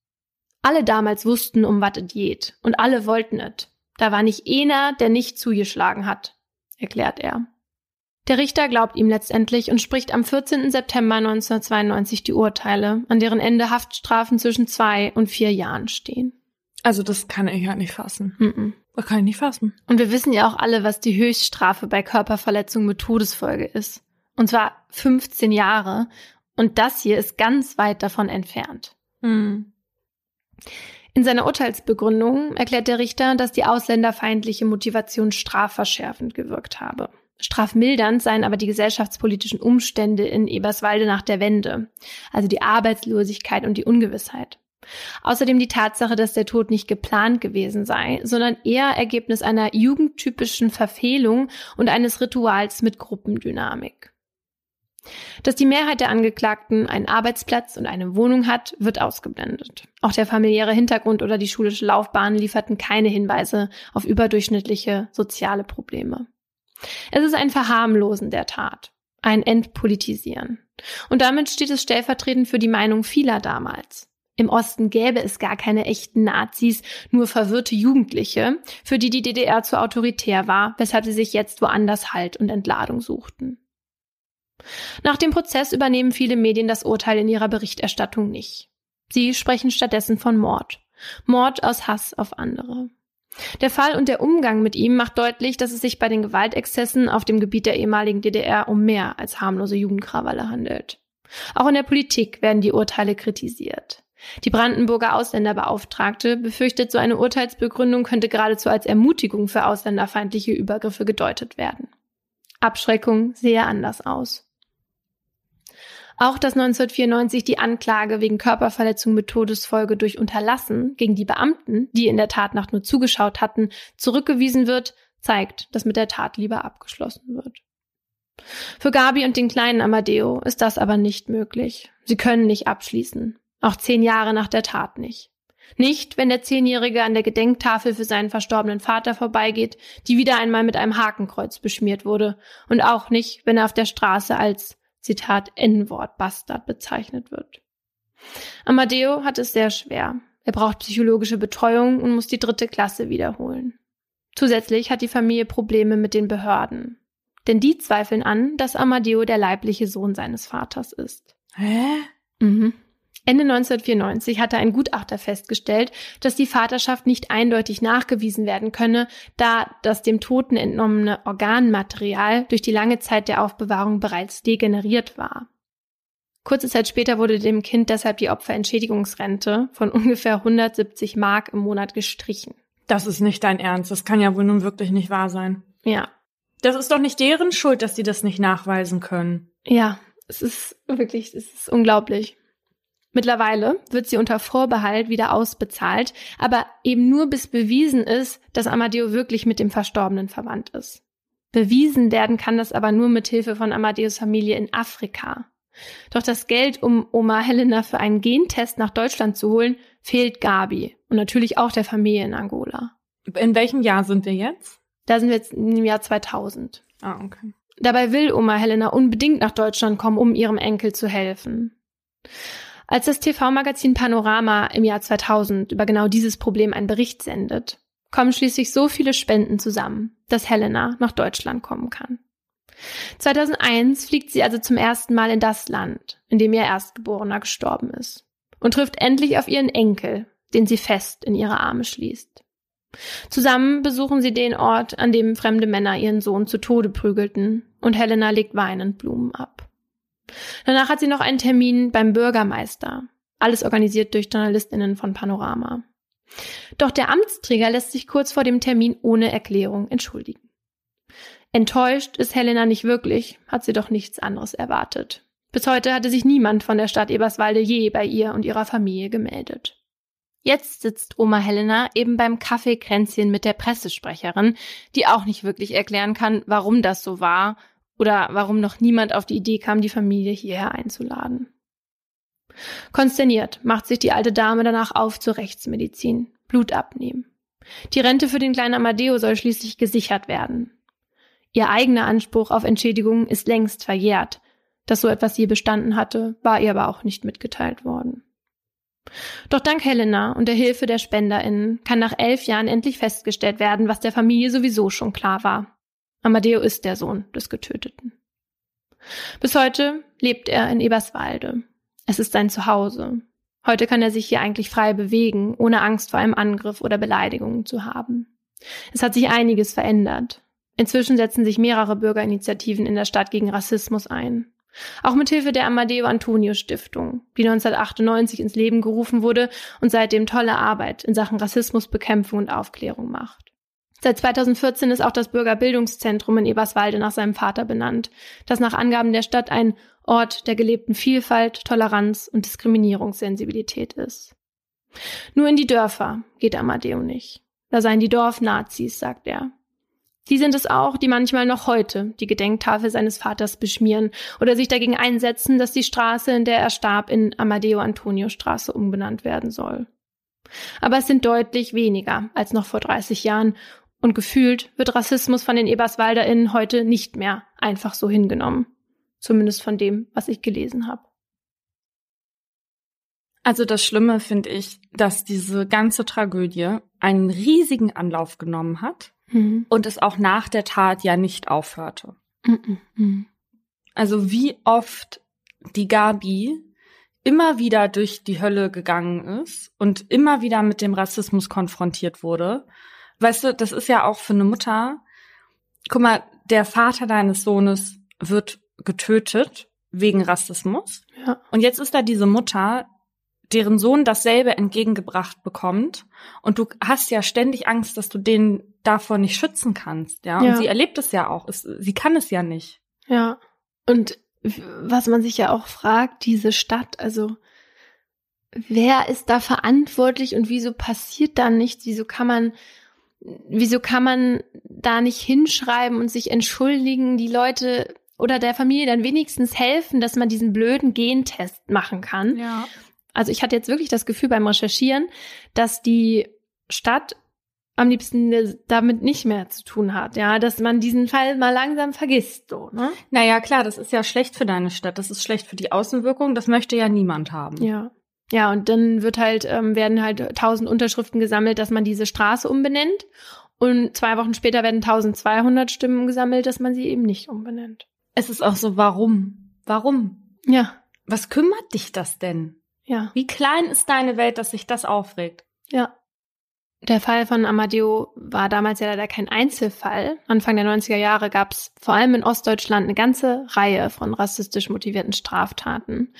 Alle damals wussten, um was es geht, und alle wollten es. Da war nicht einer, der nicht zugeschlagen hat, erklärt er. Der Richter glaubt ihm letztendlich und spricht am 14. September 1992 die Urteile, an deren Ende Haftstrafen zwischen zwei und vier Jahren stehen. Also das kann ich ja nicht fassen. Mm -mm. Das kann ich nicht fassen. Und wir wissen ja auch alle, was die Höchststrafe bei Körperverletzung mit Todesfolge ist. Und zwar 15 Jahre. Und das hier ist ganz weit davon entfernt. Hm. In seiner Urteilsbegründung erklärt der Richter, dass die ausländerfeindliche Motivation strafverschärfend gewirkt habe. Strafmildernd seien aber die gesellschaftspolitischen Umstände in Eberswalde nach der Wende, also die Arbeitslosigkeit und die Ungewissheit. Außerdem die Tatsache, dass der Tod nicht geplant gewesen sei, sondern eher Ergebnis einer jugendtypischen Verfehlung und eines Rituals mit Gruppendynamik. Dass die Mehrheit der Angeklagten einen Arbeitsplatz und eine Wohnung hat, wird ausgeblendet. Auch der familiäre Hintergrund oder die schulische Laufbahn lieferten keine Hinweise auf überdurchschnittliche soziale Probleme. Es ist ein Verharmlosen der Tat, ein Entpolitisieren. Und damit steht es stellvertretend für die Meinung vieler damals. Im Osten gäbe es gar keine echten Nazis, nur verwirrte Jugendliche, für die die DDR zu autoritär war, weshalb sie sich jetzt woanders Halt und Entladung suchten. Nach dem Prozess übernehmen viele Medien das Urteil in ihrer Berichterstattung nicht. Sie sprechen stattdessen von Mord. Mord aus Hass auf andere. Der Fall und der Umgang mit ihm macht deutlich, dass es sich bei den Gewaltexzessen auf dem Gebiet der ehemaligen DDR um mehr als harmlose Jugendkrawalle handelt. Auch in der Politik werden die Urteile kritisiert. Die Brandenburger Ausländerbeauftragte befürchtet, so eine Urteilsbegründung könnte geradezu als Ermutigung für ausländerfeindliche Übergriffe gedeutet werden. Abschreckung sehe anders aus. Auch dass 1994 die Anklage wegen Körperverletzung mit Todesfolge durch Unterlassen gegen die Beamten, die in der Tatnacht nur zugeschaut hatten, zurückgewiesen wird, zeigt, dass mit der Tat lieber abgeschlossen wird. Für Gabi und den kleinen Amadeo ist das aber nicht möglich. Sie können nicht abschließen. Auch zehn Jahre nach der Tat nicht. Nicht, wenn der Zehnjährige an der Gedenktafel für seinen verstorbenen Vater vorbeigeht, die wieder einmal mit einem Hakenkreuz beschmiert wurde, und auch nicht, wenn er auf der Straße als Zitat N-Wort Bastard bezeichnet wird. Amadeo hat es sehr schwer. Er braucht psychologische Betreuung und muss die dritte Klasse wiederholen. Zusätzlich hat die Familie Probleme mit den Behörden. Denn die zweifeln an, dass Amadeo der leibliche Sohn seines Vaters ist. Hä? Mhm. Ende 1994 hatte ein Gutachter festgestellt, dass die Vaterschaft nicht eindeutig nachgewiesen werden könne, da das dem Toten entnommene Organmaterial durch die lange Zeit der Aufbewahrung bereits degeneriert war. Kurze Zeit später wurde dem Kind deshalb die Opferentschädigungsrente von ungefähr 170 Mark im Monat gestrichen. Das ist nicht dein Ernst. Das kann ja wohl nun wirklich nicht wahr sein. Ja. Das ist doch nicht deren Schuld, dass sie das nicht nachweisen können. Ja, es ist wirklich, es ist unglaublich. Mittlerweile wird sie unter Vorbehalt wieder ausbezahlt, aber eben nur bis bewiesen ist, dass Amadeo wirklich mit dem Verstorbenen verwandt ist. Bewiesen werden kann das aber nur mit Hilfe von Amadeus Familie in Afrika. Doch das Geld, um Oma Helena für einen Gentest nach Deutschland zu holen, fehlt Gabi und natürlich auch der Familie in Angola. In welchem Jahr sind wir jetzt? Da sind wir jetzt im Jahr 2000. Ah, okay. Dabei will Oma Helena unbedingt nach Deutschland kommen, um ihrem Enkel zu helfen. Als das TV-Magazin Panorama im Jahr 2000 über genau dieses Problem einen Bericht sendet, kommen schließlich so viele Spenden zusammen, dass Helena nach Deutschland kommen kann. 2001 fliegt sie also zum ersten Mal in das Land, in dem ihr Erstgeborener gestorben ist, und trifft endlich auf ihren Enkel, den sie fest in ihre Arme schließt. Zusammen besuchen sie den Ort, an dem fremde Männer ihren Sohn zu Tode prügelten, und Helena legt weinend Blumen ab. Danach hat sie noch einen Termin beim Bürgermeister. Alles organisiert durch Journalistinnen von Panorama. Doch der Amtsträger lässt sich kurz vor dem Termin ohne Erklärung entschuldigen. Enttäuscht ist Helena nicht wirklich, hat sie doch nichts anderes erwartet. Bis heute hatte sich niemand von der Stadt Eberswalde je bei ihr und ihrer Familie gemeldet. Jetzt sitzt Oma Helena eben beim Kaffeekränzchen mit der Pressesprecherin, die auch nicht wirklich erklären kann, warum das so war oder warum noch niemand auf die Idee kam, die Familie hierher einzuladen. Konsterniert macht sich die alte Dame danach auf zur Rechtsmedizin. Blut abnehmen. Die Rente für den kleinen Amadeo soll schließlich gesichert werden. Ihr eigener Anspruch auf Entschädigung ist längst verjährt. Dass so etwas je bestanden hatte, war ihr aber auch nicht mitgeteilt worden. Doch dank Helena und der Hilfe der SpenderInnen kann nach elf Jahren endlich festgestellt werden, was der Familie sowieso schon klar war. Amadeo ist der Sohn des Getöteten. Bis heute lebt er in Eberswalde. Es ist sein Zuhause. Heute kann er sich hier eigentlich frei bewegen, ohne Angst vor einem Angriff oder Beleidigungen zu haben. Es hat sich einiges verändert. Inzwischen setzen sich mehrere Bürgerinitiativen in der Stadt gegen Rassismus ein. Auch mit Hilfe der Amadeo Antonio Stiftung, die 1998 ins Leben gerufen wurde und seitdem tolle Arbeit in Sachen Rassismusbekämpfung und Aufklärung macht. Seit 2014 ist auch das Bürgerbildungszentrum in Eberswalde nach seinem Vater benannt, das nach Angaben der Stadt ein Ort der gelebten Vielfalt, Toleranz und Diskriminierungssensibilität ist. Nur in die Dörfer geht Amadeo nicht. Da seien die Dorfnazis, sagt er. Die sind es auch, die manchmal noch heute die Gedenktafel seines Vaters beschmieren oder sich dagegen einsetzen, dass die Straße, in der er starb, in Amadeo Antonio Straße umbenannt werden soll. Aber es sind deutlich weniger als noch vor 30 Jahren und gefühlt wird Rassismus von den EberswalderInnen heute nicht mehr einfach so hingenommen. Zumindest von dem, was ich gelesen habe. Also das Schlimme finde ich, dass diese ganze Tragödie einen riesigen Anlauf genommen hat mhm. und es auch nach der Tat ja nicht aufhörte. Mhm. mhm. Also wie oft die Gabi immer wieder durch die Hölle gegangen ist und immer wieder mit dem Rassismus konfrontiert wurde. Weißt du, das ist ja auch für eine Mutter. Guck mal, der Vater deines Sohnes wird getötet wegen Rassismus. Ja. Und jetzt ist da diese Mutter, deren Sohn dasselbe entgegengebracht bekommt. Und du hast ja ständig Angst, dass du den davor nicht schützen kannst, ja. Und ja. sie erlebt es ja auch. Es, sie kann es ja nicht. Ja. Und was man sich ja auch fragt, diese Stadt, also wer ist da verantwortlich und wieso passiert da nichts? Wieso kann man, wieso kann man da nicht hinschreiben und sich entschuldigen, die Leute oder der Familie dann wenigstens helfen, dass man diesen blöden Gentest machen kann? Ja. Also ich hatte jetzt wirklich das Gefühl beim Recherchieren, dass die Stadt am liebsten damit nicht mehr zu tun hat, ja, dass man diesen Fall mal langsam vergisst, so, ne? Naja, klar, das ist ja schlecht für deine Stadt, das ist schlecht für die Außenwirkung, das möchte ja niemand haben. Ja. Ja, und dann wird halt, ähm, werden halt tausend Unterschriften gesammelt, dass man diese Straße umbenennt. Und zwei Wochen später werden 1200 Stimmen gesammelt, dass man sie eben nicht umbenennt. Es ist auch so, warum? Warum? Ja. Was kümmert dich das denn? Ja. Wie klein ist deine Welt, dass sich das aufregt? Ja. Der Fall von Amadeo war damals ja leider kein Einzelfall. Anfang der 90er Jahre gab es vor allem in Ostdeutschland eine ganze Reihe von rassistisch motivierten Straftaten.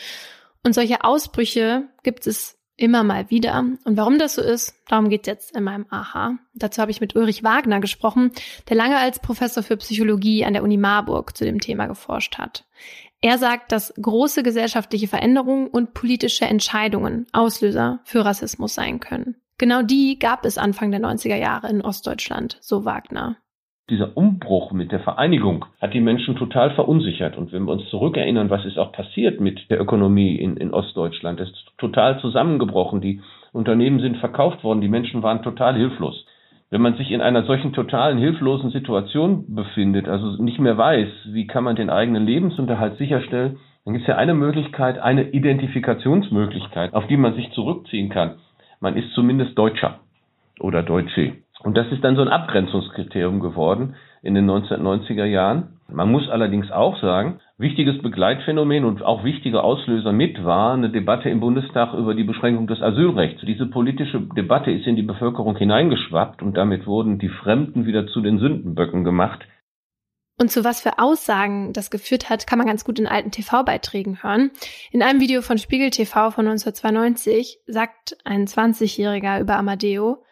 Und solche Ausbrüche gibt es immer mal wieder. Und warum das so ist, darum geht es jetzt in meinem Aha. Dazu habe ich mit Ulrich Wagner gesprochen, der lange als Professor für Psychologie an der Uni Marburg zu dem Thema geforscht hat. Er sagt, dass große gesellschaftliche Veränderungen und politische Entscheidungen Auslöser für Rassismus sein können. Genau die gab es Anfang der 90er Jahre in Ostdeutschland, so Wagner. Dieser Umbruch mit der Vereinigung hat die Menschen total verunsichert. Und wenn wir uns zurückerinnern, was ist auch passiert mit der Ökonomie in, in Ostdeutschland, das ist total zusammengebrochen. Die Unternehmen sind verkauft worden, die Menschen waren total hilflos. Wenn man sich in einer solchen totalen hilflosen Situation befindet, also nicht mehr weiß, wie kann man den eigenen Lebensunterhalt sicherstellen, dann gibt es ja eine Möglichkeit, eine Identifikationsmöglichkeit, auf die man sich zurückziehen kann man ist zumindest Deutscher oder Deutsche. Und das ist dann so ein Abgrenzungskriterium geworden in den 1990er Jahren. Man muss allerdings auch sagen, wichtiges Begleitphänomen und auch wichtiger Auslöser mit war eine Debatte im Bundestag über die Beschränkung des Asylrechts. Diese politische Debatte ist in die Bevölkerung hineingeschwappt und damit wurden die Fremden wieder zu den Sündenböcken gemacht. Und zu was für Aussagen das geführt hat, kann man ganz gut in alten TV-Beiträgen hören. In einem Video von Spiegel TV von 1992 sagt ein 20-Jähriger über Amadeo,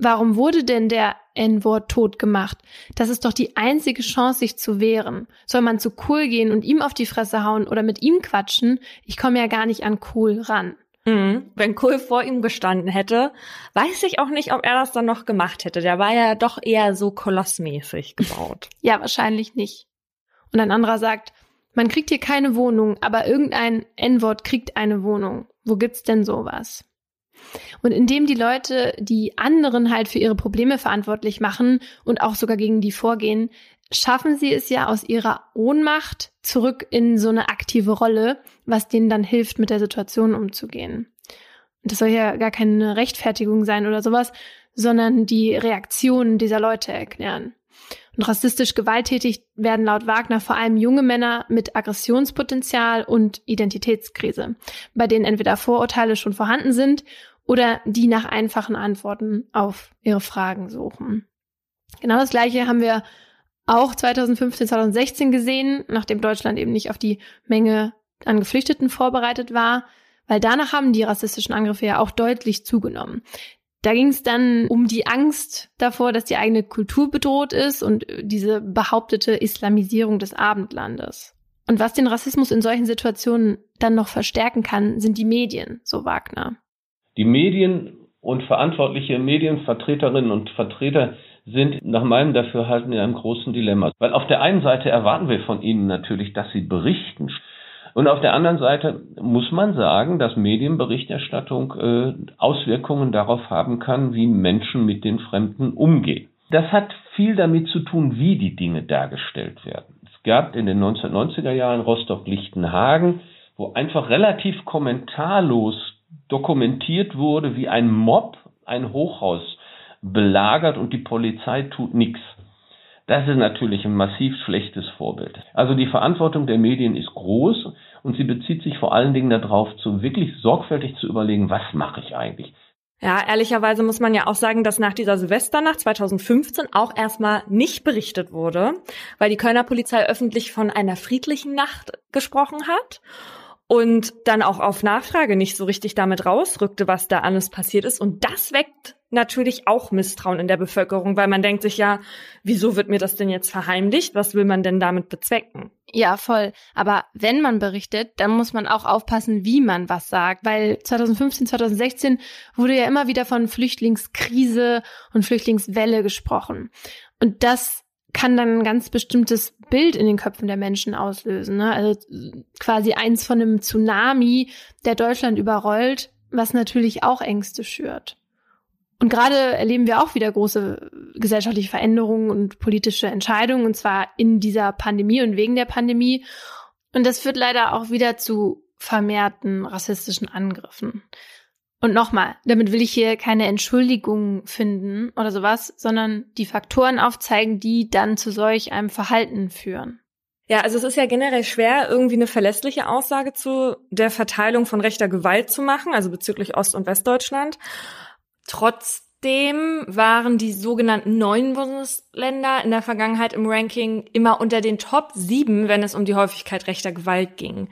warum wurde denn der N-Wort tot gemacht? Das ist doch die einzige Chance, sich zu wehren. Soll man zu Kohl gehen und ihm auf die Fresse hauen oder mit ihm quatschen? Ich komme ja gar nicht an Kohl ran. Mhm. Wenn Kohl vor ihm gestanden hätte, weiß ich auch nicht, ob er das dann noch gemacht hätte. Der war ja doch eher so kolossmäßig gebaut. *laughs* ja, wahrscheinlich nicht. Und ein anderer sagt, man kriegt hier keine Wohnung, aber irgendein N-Wort kriegt eine Wohnung. Wo gibt's denn sowas? Und indem die Leute die anderen halt für ihre Probleme verantwortlich machen und auch sogar gegen die vorgehen, schaffen sie es ja aus ihrer Ohnmacht zurück in so eine aktive Rolle, was denen dann hilft, mit der Situation umzugehen. Und das soll ja gar keine Rechtfertigung sein oder sowas, sondern die Reaktionen dieser Leute erklären. Und rassistisch gewalttätig werden laut Wagner vor allem junge Männer mit Aggressionspotenzial und Identitätskrise, bei denen entweder Vorurteile schon vorhanden sind oder die nach einfachen Antworten auf ihre Fragen suchen. Genau das Gleiche haben wir auch 2015, 2016 gesehen, nachdem Deutschland eben nicht auf die Menge an Geflüchteten vorbereitet war, weil danach haben die rassistischen Angriffe ja auch deutlich zugenommen. Da ging es dann um die Angst davor, dass die eigene Kultur bedroht ist und diese behauptete Islamisierung des Abendlandes. Und was den Rassismus in solchen Situationen dann noch verstärken kann, sind die Medien, so Wagner. Die Medien und verantwortliche Medienvertreterinnen und Vertreter sind nach meinem Dafürhalten in einem großen Dilemma. Weil auf der einen Seite erwarten wir von ihnen natürlich, dass sie berichten. Und auf der anderen Seite muss man sagen, dass Medienberichterstattung äh, Auswirkungen darauf haben kann, wie Menschen mit den Fremden umgehen. Das hat viel damit zu tun, wie die Dinge dargestellt werden. Es gab in den 1990er Jahren Rostock-Lichtenhagen, wo einfach relativ kommentarlos dokumentiert wurde, wie ein Mob ein Hochhaus belagert und die Polizei tut nichts. Das ist natürlich ein massiv schlechtes Vorbild. Also die Verantwortung der Medien ist groß und sie bezieht sich vor allen Dingen darauf, zu wirklich sorgfältig zu überlegen, was mache ich eigentlich. Ja, ehrlicherweise muss man ja auch sagen, dass nach dieser Silvesternacht 2015 auch erstmal nicht berichtet wurde, weil die Kölner Polizei öffentlich von einer friedlichen Nacht gesprochen hat und dann auch auf Nachfrage nicht so richtig damit rausrückte, was da alles passiert ist. Und das weckt natürlich auch Misstrauen in der Bevölkerung, weil man denkt sich ja, wieso wird mir das denn jetzt verheimlicht? Was will man denn damit bezwecken? Ja, voll. Aber wenn man berichtet, dann muss man auch aufpassen, wie man was sagt, weil 2015, 2016 wurde ja immer wieder von Flüchtlingskrise und Flüchtlingswelle gesprochen. Und das kann dann ein ganz bestimmtes Bild in den Köpfen der Menschen auslösen. Ne? Also quasi eins von einem Tsunami, der Deutschland überrollt, was natürlich auch Ängste schürt. Und gerade erleben wir auch wieder große gesellschaftliche Veränderungen und politische Entscheidungen, und zwar in dieser Pandemie und wegen der Pandemie. Und das führt leider auch wieder zu vermehrten rassistischen Angriffen. Und nochmal, damit will ich hier keine Entschuldigung finden oder sowas, sondern die Faktoren aufzeigen, die dann zu solch einem Verhalten führen. Ja, also es ist ja generell schwer, irgendwie eine verlässliche Aussage zu der Verteilung von rechter Gewalt zu machen, also bezüglich Ost- und Westdeutschland. Trotzdem waren die sogenannten neuen Bundesländer in der Vergangenheit im Ranking immer unter den Top sieben, wenn es um die Häufigkeit rechter Gewalt ging.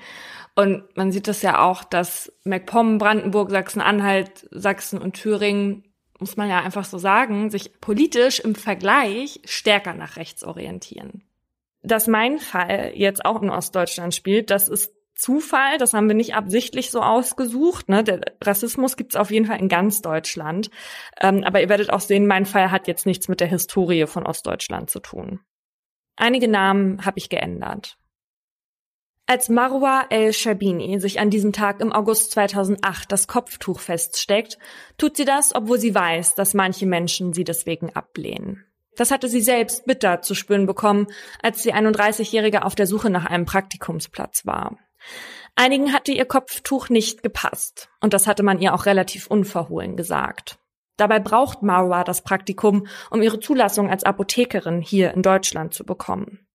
Und man sieht das ja auch, dass MacPom, Brandenburg, Sachsen-Anhalt, Sachsen und Thüringen, muss man ja einfach so sagen, sich politisch im Vergleich stärker nach rechts orientieren. Dass mein Fall jetzt auch in Ostdeutschland spielt, das ist Zufall, das haben wir nicht absichtlich so ausgesucht. Ne? Der Rassismus gibt's auf jeden Fall in ganz Deutschland. Ähm, aber ihr werdet auch sehen, mein Fall hat jetzt nichts mit der Historie von Ostdeutschland zu tun. Einige Namen habe ich geändert. Als Marwa el-Shabini sich an diesem Tag im August 2008 das Kopftuch feststeckt, tut sie das, obwohl sie weiß, dass manche Menschen sie deswegen ablehnen. Das hatte sie selbst bitter zu spüren bekommen, als die 31-Jährige auf der Suche nach einem Praktikumsplatz war. Einigen hatte ihr Kopftuch nicht gepasst, und das hatte man ihr auch relativ unverhohlen gesagt. Dabei braucht Marwa das Praktikum, um ihre Zulassung als Apothekerin hier in Deutschland zu bekommen.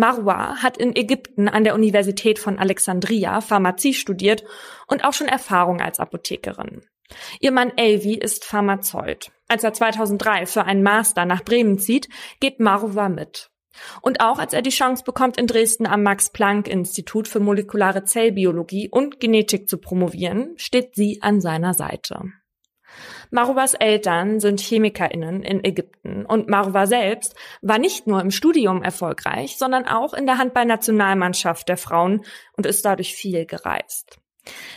Marwa hat in Ägypten an der Universität von Alexandria Pharmazie studiert und auch schon Erfahrung als Apothekerin. Ihr Mann Elvi ist Pharmazeut. Als er 2003 für einen Master nach Bremen zieht, geht Marwa mit. Und auch als er die Chance bekommt, in Dresden am Max-Planck-Institut für molekulare Zellbiologie und Genetik zu promovieren, steht sie an seiner Seite. Marubas Eltern sind ChemikerInnen in Ägypten und Maruba selbst war nicht nur im Studium erfolgreich, sondern auch in der Handballnationalmannschaft der Frauen und ist dadurch viel gereist.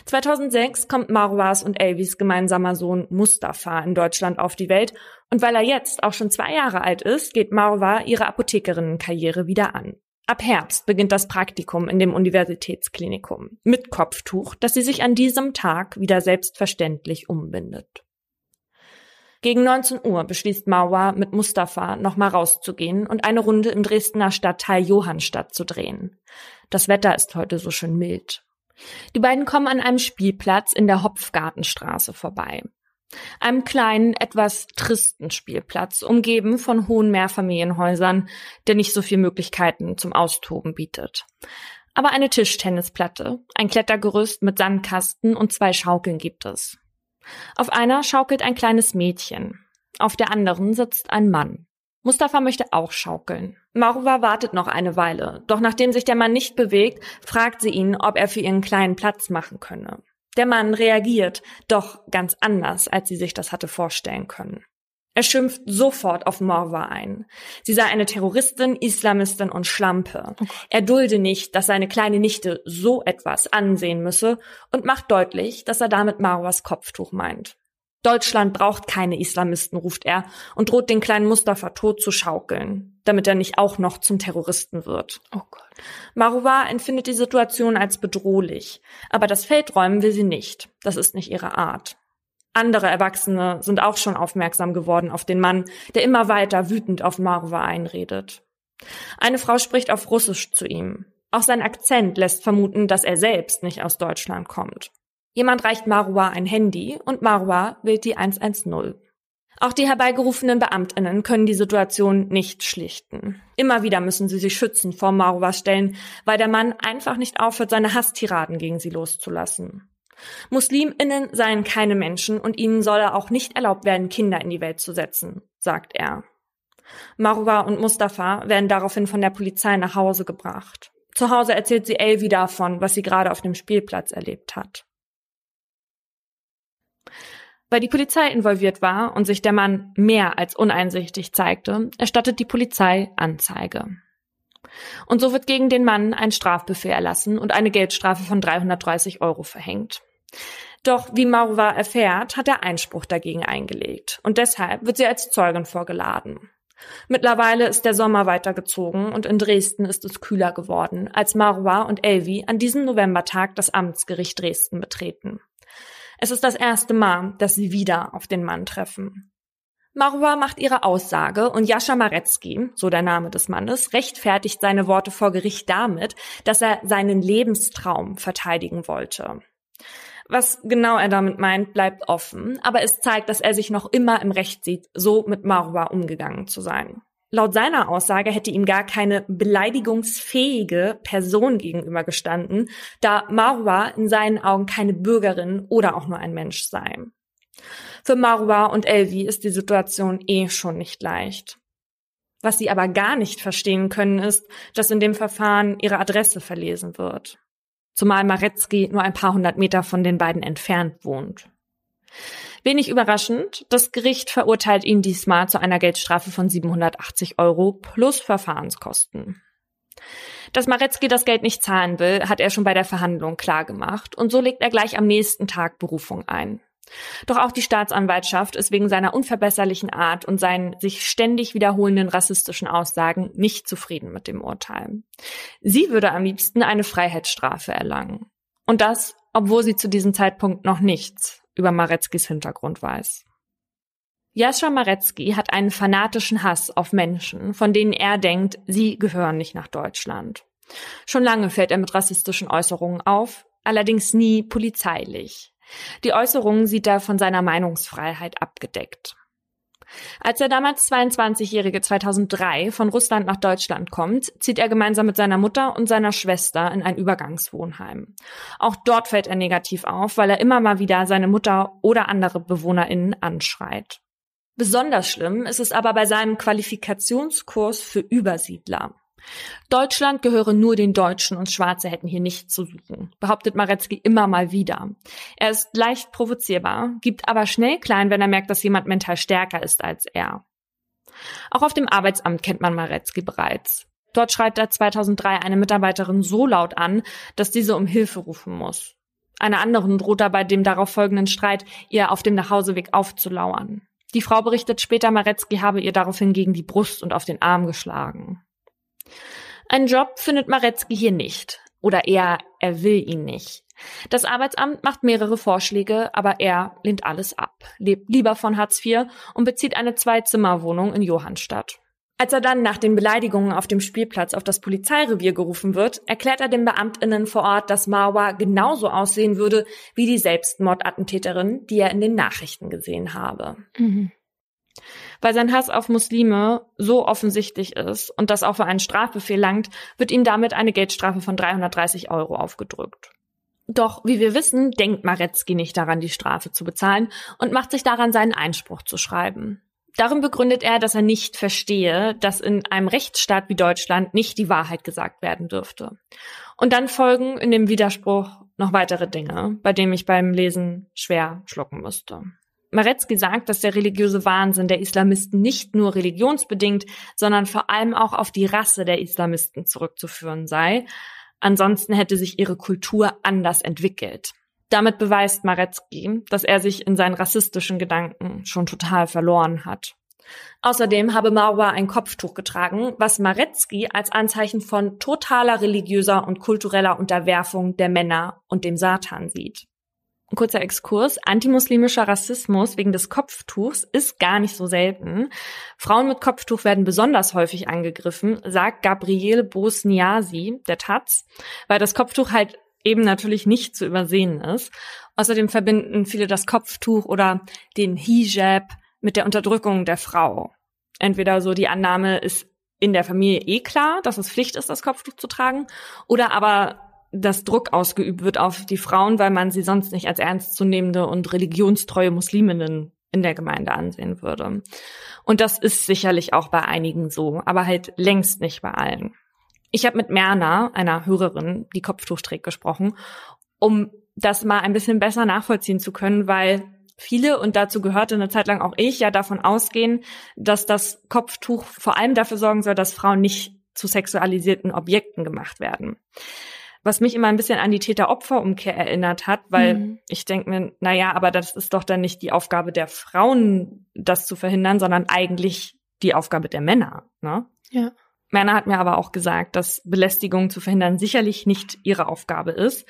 2006 kommt Marwas und Elvis gemeinsamer Sohn Mustafa in Deutschland auf die Welt und weil er jetzt auch schon zwei Jahre alt ist, geht Marwa ihre Apothekerinnenkarriere wieder an. Ab Herbst beginnt das Praktikum in dem Universitätsklinikum mit Kopftuch, das sie sich an diesem Tag wieder selbstverständlich umbindet. Gegen 19 Uhr beschließt Marwa mit Mustafa nochmal rauszugehen und eine Runde im Dresdner Stadtteil Johannstadt zu drehen. Das Wetter ist heute so schön mild. Die beiden kommen an einem Spielplatz in der Hopfgartenstraße vorbei. Einem kleinen, etwas tristen Spielplatz, umgeben von hohen Mehrfamilienhäusern, der nicht so viel Möglichkeiten zum Austoben bietet. Aber eine Tischtennisplatte, ein Klettergerüst mit Sandkasten und zwei Schaukeln gibt es. Auf einer schaukelt ein kleines Mädchen. Auf der anderen sitzt ein Mann. Mustafa möchte auch schaukeln. Marwa wartet noch eine Weile, doch nachdem sich der Mann nicht bewegt, fragt sie ihn, ob er für ihren kleinen Platz machen könne. Der Mann reagiert, doch ganz anders, als sie sich das hatte vorstellen können. Er schimpft sofort auf Morwa ein. Sie sei eine Terroristin, Islamistin und Schlampe. Oh er dulde nicht, dass seine kleine Nichte so etwas ansehen müsse und macht deutlich, dass er damit Marwas Kopftuch meint. Deutschland braucht keine Islamisten, ruft er und droht den kleinen Mustafa tot zu schaukeln, damit er nicht auch noch zum Terroristen wird. Oh Gott. Maruwa empfindet die Situation als bedrohlich, aber das Feld räumen will sie nicht. Das ist nicht ihre Art. Andere Erwachsene sind auch schon aufmerksam geworden auf den Mann, der immer weiter wütend auf Maruwa einredet. Eine Frau spricht auf Russisch zu ihm. Auch sein Akzent lässt vermuten, dass er selbst nicht aus Deutschland kommt. Jemand reicht Marwa ein Handy und Marwa wählt die 110. Auch die herbeigerufenen Beamtinnen können die Situation nicht schlichten. Immer wieder müssen sie sich schützen vor Marwa stellen, weil der Mann einfach nicht aufhört, seine Hasstiraden gegen sie loszulassen. Musliminnen seien keine Menschen und ihnen solle auch nicht erlaubt werden, Kinder in die Welt zu setzen, sagt er. Marwa und Mustafa werden daraufhin von der Polizei nach Hause gebracht. Zu Hause erzählt sie Elvi davon, was sie gerade auf dem Spielplatz erlebt hat. Weil die Polizei involviert war und sich der Mann mehr als uneinsichtig zeigte, erstattet die Polizei Anzeige. Und so wird gegen den Mann ein Strafbefehl erlassen und eine Geldstrafe von 330 Euro verhängt. Doch wie Marwa erfährt, hat er Einspruch dagegen eingelegt und deshalb wird sie als Zeugin vorgeladen. Mittlerweile ist der Sommer weitergezogen und in Dresden ist es kühler geworden, als Marwa und Elvi an diesem Novembertag das Amtsgericht Dresden betreten. Es ist das erste Mal, dass sie wieder auf den Mann treffen. Marwa macht ihre Aussage und Jascha Marecki, so der Name des Mannes, rechtfertigt seine Worte vor Gericht damit, dass er seinen Lebenstraum verteidigen wollte. Was genau er damit meint, bleibt offen, aber es zeigt, dass er sich noch immer im Recht sieht, so mit Marwa umgegangen zu sein. Laut seiner Aussage hätte ihm gar keine beleidigungsfähige Person gegenübergestanden, da Marwa in seinen Augen keine Bürgerin oder auch nur ein Mensch sei. Für Marwa und Elvi ist die Situation eh schon nicht leicht. Was sie aber gar nicht verstehen können, ist, dass in dem Verfahren ihre Adresse verlesen wird. Zumal Maretzky nur ein paar hundert Meter von den beiden entfernt wohnt. Wenig überraschend, das Gericht verurteilt ihn diesmal zu einer Geldstrafe von 780 Euro plus Verfahrenskosten. Dass Maretzky das Geld nicht zahlen will, hat er schon bei der Verhandlung klargemacht und so legt er gleich am nächsten Tag Berufung ein. Doch auch die Staatsanwaltschaft ist wegen seiner unverbesserlichen Art und seinen sich ständig wiederholenden rassistischen Aussagen nicht zufrieden mit dem Urteil. Sie würde am liebsten eine Freiheitsstrafe erlangen. Und das, obwohl sie zu diesem Zeitpunkt noch nichts, über Maretzkis Hintergrund weiß. Jascha Maretzky hat einen fanatischen Hass auf Menschen, von denen er denkt, sie gehören nicht nach Deutschland. Schon lange fällt er mit rassistischen Äußerungen auf, allerdings nie polizeilich. Die Äußerungen sieht er von seiner Meinungsfreiheit abgedeckt. Als der damals 22-Jährige 2003 von Russland nach Deutschland kommt, zieht er gemeinsam mit seiner Mutter und seiner Schwester in ein Übergangswohnheim. Auch dort fällt er negativ auf, weil er immer mal wieder seine Mutter oder andere BewohnerInnen anschreit. Besonders schlimm ist es aber bei seinem Qualifikationskurs für Übersiedler. Deutschland gehöre nur den Deutschen und Schwarze hätten hier nichts zu suchen, behauptet Maretzky immer mal wieder. Er ist leicht provozierbar, gibt aber schnell klein, wenn er merkt, dass jemand mental stärker ist als er. Auch auf dem Arbeitsamt kennt man Maretzky bereits. Dort schreit er 2003 eine Mitarbeiterin so laut an, dass diese um Hilfe rufen muss. Einer anderen droht er bei dem darauf folgenden Streit, ihr auf dem Nachhauseweg aufzulauern. Die Frau berichtet später, Maretzky habe ihr daraufhin gegen die Brust und auf den Arm geschlagen. Einen Job findet Maretzky hier nicht. Oder eher, er will ihn nicht. Das Arbeitsamt macht mehrere Vorschläge, aber er lehnt alles ab, lebt lieber von Hartz IV und bezieht eine Zwei-Zimmer-Wohnung in Johannstadt. Als er dann nach den Beleidigungen auf dem Spielplatz auf das Polizeirevier gerufen wird, erklärt er den Beamtinnen vor Ort, dass Marwa genauso aussehen würde wie die Selbstmordattentäterin, die er in den Nachrichten gesehen habe. Mhm. Weil sein Hass auf Muslime so offensichtlich ist und das auch für einen Strafbefehl langt, wird ihm damit eine Geldstrafe von 330 Euro aufgedrückt. Doch, wie wir wissen, denkt Maretzky nicht daran, die Strafe zu bezahlen und macht sich daran, seinen Einspruch zu schreiben. Darin begründet er, dass er nicht verstehe, dass in einem Rechtsstaat wie Deutschland nicht die Wahrheit gesagt werden dürfte. Und dann folgen in dem Widerspruch noch weitere Dinge, bei denen ich beim Lesen schwer schlucken musste. Maretzky sagt, dass der religiöse Wahnsinn der Islamisten nicht nur religionsbedingt, sondern vor allem auch auf die Rasse der Islamisten zurückzuführen sei. Ansonsten hätte sich ihre Kultur anders entwickelt. Damit beweist Maretzky, dass er sich in seinen rassistischen Gedanken schon total verloren hat. Außerdem habe Marwa ein Kopftuch getragen, was Maretzky als Anzeichen von totaler religiöser und kultureller Unterwerfung der Männer und dem Satan sieht. Ein kurzer Exkurs. Antimuslimischer Rassismus wegen des Kopftuchs ist gar nicht so selten. Frauen mit Kopftuch werden besonders häufig angegriffen, sagt Gabriele Bosniasi, der Taz, weil das Kopftuch halt eben natürlich nicht zu übersehen ist. Außerdem verbinden viele das Kopftuch oder den Hijab mit der Unterdrückung der Frau. Entweder so die Annahme ist in der Familie eh klar, dass es Pflicht ist, das Kopftuch zu tragen, oder aber dass Druck ausgeübt wird auf die Frauen, weil man sie sonst nicht als ernstzunehmende und religionstreue Musliminnen in der Gemeinde ansehen würde. Und das ist sicherlich auch bei einigen so, aber halt längst nicht bei allen. Ich habe mit Merna, einer Hörerin, die Kopftuch trägt, gesprochen, um das mal ein bisschen besser nachvollziehen zu können, weil viele, und dazu gehörte eine Zeit lang auch ich, ja davon ausgehen, dass das Kopftuch vor allem dafür sorgen soll, dass Frauen nicht zu sexualisierten Objekten gemacht werden. Was mich immer ein bisschen an die Täter-Opfer-Umkehr erinnert hat, weil mhm. ich denke mir, na ja, aber das ist doch dann nicht die Aufgabe der Frauen, das zu verhindern, sondern eigentlich die Aufgabe der Männer, ne? Ja. Männer hat mir aber auch gesagt, dass Belästigung zu verhindern sicherlich nicht ihre Aufgabe ist.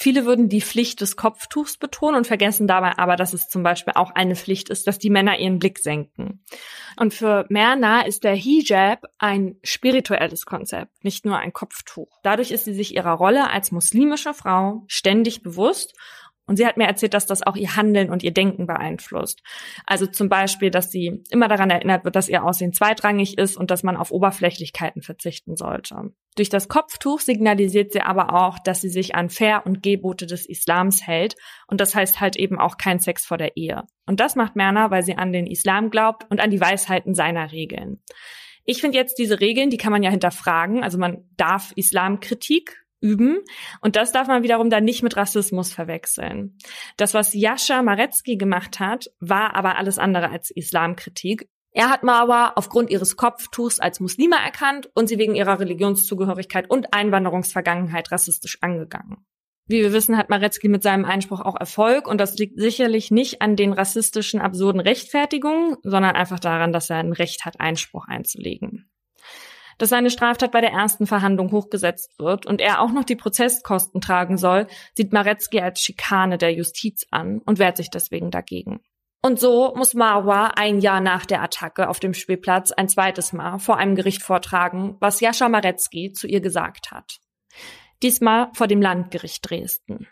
Viele würden die Pflicht des Kopftuchs betonen und vergessen dabei aber, dass es zum Beispiel auch eine Pflicht ist, dass die Männer ihren Blick senken. Und für Merna ist der Hijab ein spirituelles Konzept, nicht nur ein Kopftuch. Dadurch ist sie sich ihrer Rolle als muslimische Frau ständig bewusst und sie hat mir erzählt, dass das auch ihr Handeln und ihr Denken beeinflusst. Also zum Beispiel, dass sie immer daran erinnert wird, dass ihr Aussehen zweitrangig ist und dass man auf Oberflächlichkeiten verzichten sollte. Durch das Kopftuch signalisiert sie aber auch, dass sie sich an Fair- und Gebote des Islams hält. Und das heißt halt eben auch kein Sex vor der Ehe. Und das macht Merna, weil sie an den Islam glaubt und an die Weisheiten seiner Regeln. Ich finde jetzt diese Regeln, die kann man ja hinterfragen. Also man darf Islamkritik üben. Und das darf man wiederum dann nicht mit Rassismus verwechseln. Das, was Jascha Maretzky gemacht hat, war aber alles andere als Islamkritik. Er hat Marwa aufgrund ihres Kopftuchs als Muslima erkannt und sie wegen ihrer Religionszugehörigkeit und Einwanderungsvergangenheit rassistisch angegangen. Wie wir wissen, hat Maretzky mit seinem Einspruch auch Erfolg und das liegt sicherlich nicht an den rassistischen, absurden Rechtfertigungen, sondern einfach daran, dass er ein Recht hat, Einspruch einzulegen dass seine Straftat bei der ersten Verhandlung hochgesetzt wird und er auch noch die Prozesskosten tragen soll, sieht Maretzky als Schikane der Justiz an und wehrt sich deswegen dagegen. Und so muss Marwa ein Jahr nach der Attacke auf dem Spielplatz ein zweites Mal vor einem Gericht vortragen, was Jascha Maretzky zu ihr gesagt hat. Diesmal vor dem Landgericht Dresden.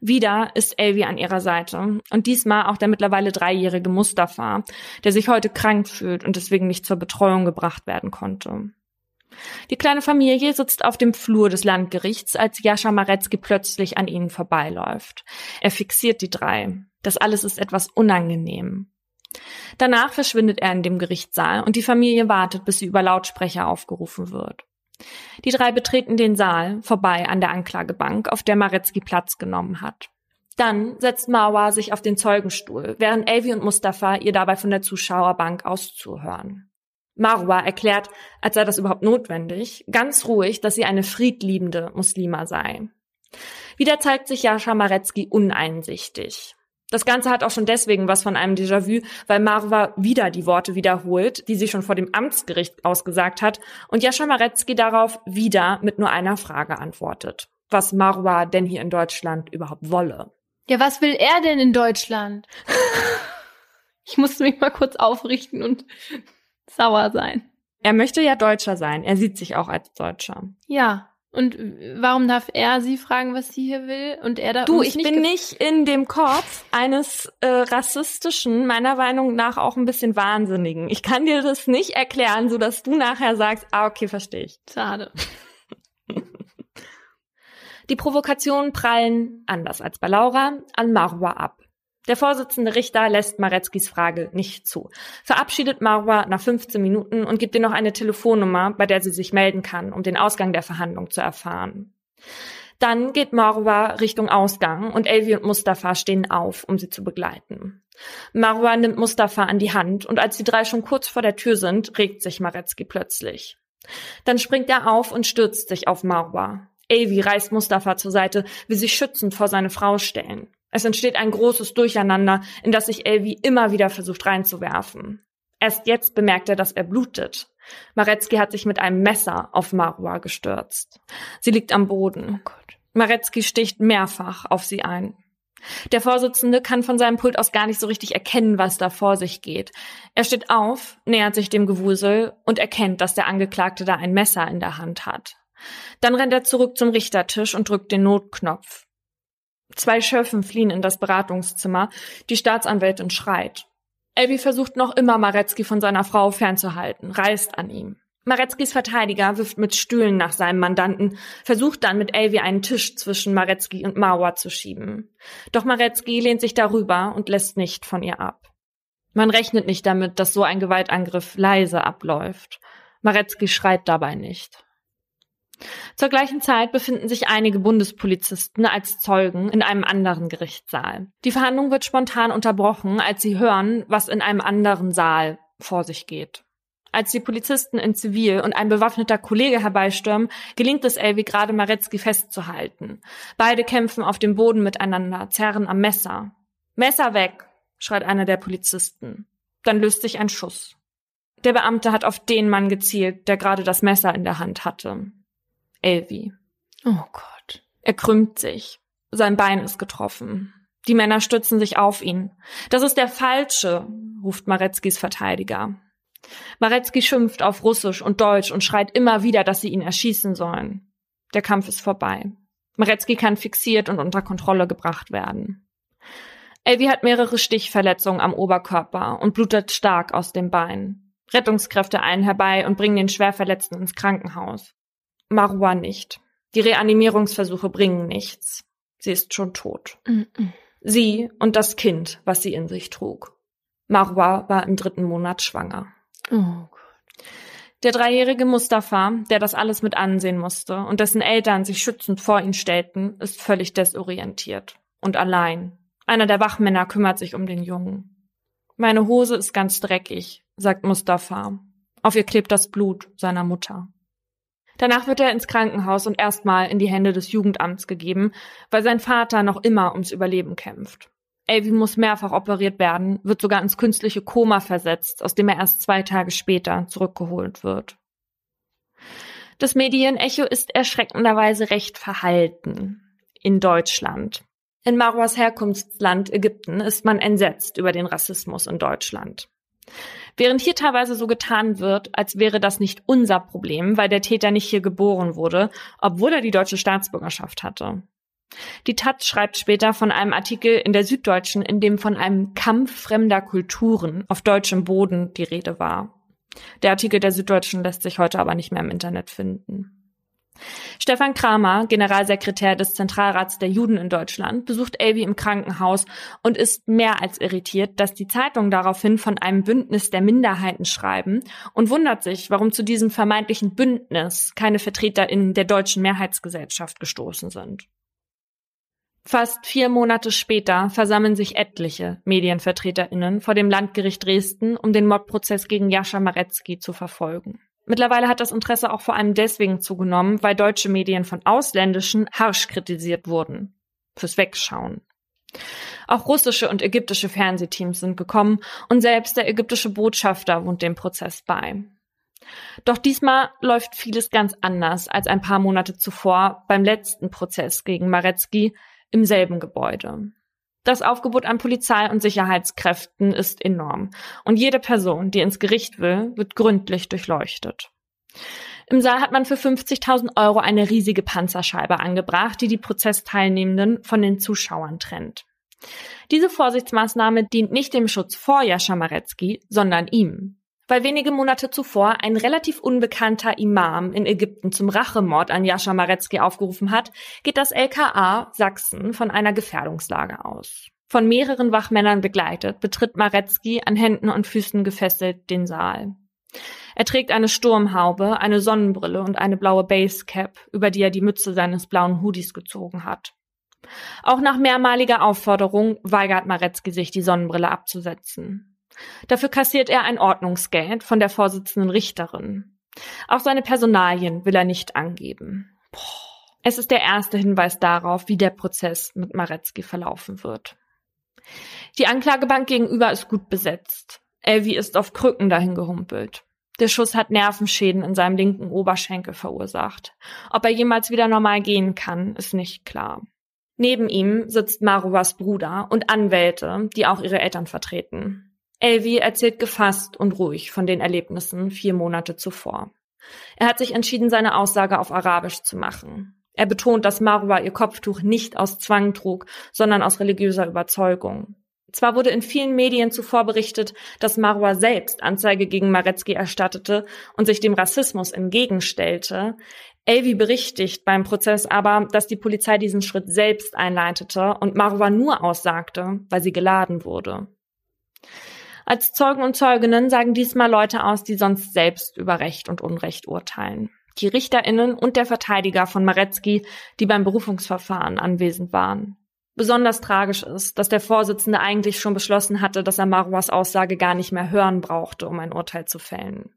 Wieder ist Elvi an ihrer Seite und diesmal auch der mittlerweile dreijährige Mustafa, der sich heute krank fühlt und deswegen nicht zur Betreuung gebracht werden konnte. Die kleine Familie sitzt auf dem Flur des Landgerichts, als Jascha Maretzky plötzlich an ihnen vorbeiläuft. Er fixiert die drei. Das alles ist etwas unangenehm. Danach verschwindet er in dem Gerichtssaal und die Familie wartet, bis sie über Lautsprecher aufgerufen wird. Die drei betreten den Saal, vorbei an der Anklagebank, auf der Maretzky Platz genommen hat. Dann setzt Marwa sich auf den Zeugenstuhl, während Elvi und Mustafa ihr dabei von der Zuschauerbank aus zuhören. Marwa erklärt, als sei das überhaupt notwendig, ganz ruhig, dass sie eine friedliebende Muslima sei. Wieder zeigt sich Jascha Maretzky uneinsichtig. Das Ganze hat auch schon deswegen was von einem Déjà-vu, weil Marwa wieder die Worte wiederholt, die sie schon vor dem Amtsgericht ausgesagt hat, und Jascha Maretzky darauf wieder mit nur einer Frage antwortet. Was Marwa denn hier in Deutschland überhaupt wolle. Ja, was will er denn in Deutschland? ich musste mich mal kurz aufrichten und sauer sein. Er möchte ja Deutscher sein. Er sieht sich auch als Deutscher. Ja. Und warum darf er sie fragen, was sie hier will? Und er da Du, ich nicht bin nicht in dem Kopf eines äh, rassistischen, meiner Meinung nach auch ein bisschen wahnsinnigen. Ich kann dir das nicht erklären, so dass du nachher sagst, ah, okay, verstehe ich. Schade. *laughs* Die Provokationen prallen, anders als bei Laura, an Marwa ab. Der Vorsitzende Richter lässt Maretzkis Frage nicht zu, verabschiedet Marwa nach 15 Minuten und gibt ihr noch eine Telefonnummer, bei der sie sich melden kann, um den Ausgang der Verhandlung zu erfahren. Dann geht Marwa Richtung Ausgang und Elvi und Mustafa stehen auf, um sie zu begleiten. Marwa nimmt Mustafa an die Hand und als die drei schon kurz vor der Tür sind, regt sich Maretzki plötzlich. Dann springt er auf und stürzt sich auf Marwa. Elvi reißt Mustafa zur Seite, will sich schützend vor seine Frau stellen. Es entsteht ein großes Durcheinander, in das sich Elvi immer wieder versucht reinzuwerfen. Erst jetzt bemerkt er, dass er blutet. Maretzki hat sich mit einem Messer auf Marwa gestürzt. Sie liegt am Boden. Oh Maretzki sticht mehrfach auf sie ein. Der Vorsitzende kann von seinem Pult aus gar nicht so richtig erkennen, was da vor sich geht. Er steht auf, nähert sich dem Gewusel und erkennt, dass der Angeklagte da ein Messer in der Hand hat. Dann rennt er zurück zum Richtertisch und drückt den Notknopf. Zwei Schöffen fliehen in das Beratungszimmer. Die Staatsanwältin schreit. Elvi versucht noch immer, Maretzky von seiner Frau fernzuhalten, reißt an ihm. Maretzkis Verteidiger wirft mit Stühlen nach seinem Mandanten, versucht dann mit Elvi einen Tisch zwischen Maretzky und Mauer zu schieben. Doch Maretzky lehnt sich darüber und lässt nicht von ihr ab. Man rechnet nicht damit, dass so ein Gewaltangriff leise abläuft. Maretzky schreit dabei nicht. Zur gleichen Zeit befinden sich einige Bundespolizisten als Zeugen in einem anderen Gerichtssaal. Die Verhandlung wird spontan unterbrochen, als sie hören, was in einem anderen Saal vor sich geht. Als die Polizisten in Zivil und ein bewaffneter Kollege herbeistürmen, gelingt es Elvi gerade Maretzky festzuhalten. Beide kämpfen auf dem Boden miteinander, zerren am Messer. Messer weg, schreit einer der Polizisten. Dann löst sich ein Schuss. Der Beamte hat auf den Mann gezielt, der gerade das Messer in der Hand hatte. Elvi. Oh Gott. Er krümmt sich. Sein Bein ist getroffen. Die Männer stützen sich auf ihn. Das ist der Falsche, ruft Maretzkis Verteidiger. Maretzky schimpft auf Russisch und Deutsch und schreit immer wieder, dass sie ihn erschießen sollen. Der Kampf ist vorbei. Maretzky kann fixiert und unter Kontrolle gebracht werden. Elvi hat mehrere Stichverletzungen am Oberkörper und blutet stark aus dem Bein. Rettungskräfte eilen herbei und bringen den Schwerverletzten ins Krankenhaus. Marwa nicht. Die Reanimierungsversuche bringen nichts. Sie ist schon tot. Mm -mm. Sie und das Kind, was sie in sich trug. Marwa war im dritten Monat schwanger. Oh Gott. Der dreijährige Mustafa, der das alles mit ansehen musste und dessen Eltern sich schützend vor ihn stellten, ist völlig desorientiert und allein. Einer der Wachmänner kümmert sich um den Jungen. Meine Hose ist ganz dreckig, sagt Mustafa. Auf ihr klebt das Blut seiner Mutter. Danach wird er ins Krankenhaus und erstmal in die Hände des Jugendamts gegeben, weil sein Vater noch immer ums Überleben kämpft. Elvi muss mehrfach operiert werden, wird sogar ins künstliche Koma versetzt, aus dem er erst zwei Tage später zurückgeholt wird. Das Medienecho ist erschreckenderweise recht verhalten in Deutschland. In Marwas Herkunftsland Ägypten ist man entsetzt über den Rassismus in Deutschland. Während hier teilweise so getan wird, als wäre das nicht unser Problem, weil der Täter nicht hier geboren wurde, obwohl er die deutsche Staatsbürgerschaft hatte. Die Taz schreibt später von einem Artikel in der Süddeutschen, in dem von einem Kampf fremder Kulturen auf deutschem Boden die Rede war. Der Artikel der Süddeutschen lässt sich heute aber nicht mehr im Internet finden. Stefan Kramer, Generalsekretär des Zentralrats der Juden in Deutschland, besucht Elvi im Krankenhaus und ist mehr als irritiert, dass die Zeitungen daraufhin von einem Bündnis der Minderheiten schreiben und wundert sich, warum zu diesem vermeintlichen Bündnis keine VertreterInnen der deutschen Mehrheitsgesellschaft gestoßen sind. Fast vier Monate später versammeln sich etliche MedienvertreterInnen vor dem Landgericht Dresden, um den Mordprozess gegen Jascha Maretzky zu verfolgen. Mittlerweile hat das Interesse auch vor allem deswegen zugenommen, weil deutsche Medien von ausländischen harsch kritisiert wurden. Fürs Wegschauen. Auch russische und ägyptische Fernsehteams sind gekommen und selbst der ägyptische Botschafter wohnt dem Prozess bei. Doch diesmal läuft vieles ganz anders als ein paar Monate zuvor beim letzten Prozess gegen Maretzky im selben Gebäude. Das Aufgebot an Polizei und Sicherheitskräften ist enorm. Und jede Person, die ins Gericht will, wird gründlich durchleuchtet. Im Saal hat man für 50.000 Euro eine riesige Panzerscheibe angebracht, die die Prozessteilnehmenden von den Zuschauern trennt. Diese Vorsichtsmaßnahme dient nicht dem Schutz vor Jascha Maretzky, sondern ihm. Weil wenige Monate zuvor ein relativ unbekannter Imam in Ägypten zum Rachemord an Jascha Maretzky aufgerufen hat, geht das LKA Sachsen von einer Gefährdungslage aus. Von mehreren Wachmännern begleitet, betritt Maretzky an Händen und Füßen gefesselt den Saal. Er trägt eine Sturmhaube, eine Sonnenbrille und eine blaue Basecap, über die er die Mütze seines blauen Hoodies gezogen hat. Auch nach mehrmaliger Aufforderung weigert Maretzky sich, die Sonnenbrille abzusetzen. Dafür kassiert er ein Ordnungsgeld von der vorsitzenden Richterin. Auch seine Personalien will er nicht angeben. Es ist der erste Hinweis darauf, wie der Prozess mit Maretzky verlaufen wird. Die Anklagebank gegenüber ist gut besetzt. Elvi ist auf Krücken dahin gehumpelt. Der Schuss hat Nervenschäden in seinem linken Oberschenkel verursacht. Ob er jemals wieder normal gehen kann, ist nicht klar. Neben ihm sitzt Maruas Bruder und Anwälte, die auch ihre Eltern vertreten. Elvi erzählt gefasst und ruhig von den Erlebnissen vier Monate zuvor. Er hat sich entschieden, seine Aussage auf Arabisch zu machen. Er betont, dass Marwa ihr Kopftuch nicht aus Zwang trug, sondern aus religiöser Überzeugung. Zwar wurde in vielen Medien zuvor berichtet, dass Marwa selbst Anzeige gegen Maretzky erstattete und sich dem Rassismus entgegenstellte. Elvi berichtigt beim Prozess aber, dass die Polizei diesen Schritt selbst einleitete und Marwa nur aussagte, weil sie geladen wurde. Als Zeugen und Zeuginnen sagen diesmal Leute aus, die sonst selbst über Recht und Unrecht urteilen. Die Richterinnen und der Verteidiger von Maretzky, die beim Berufungsverfahren anwesend waren. Besonders tragisch ist, dass der Vorsitzende eigentlich schon beschlossen hatte, dass er Marwas Aussage gar nicht mehr hören brauchte, um ein Urteil zu fällen.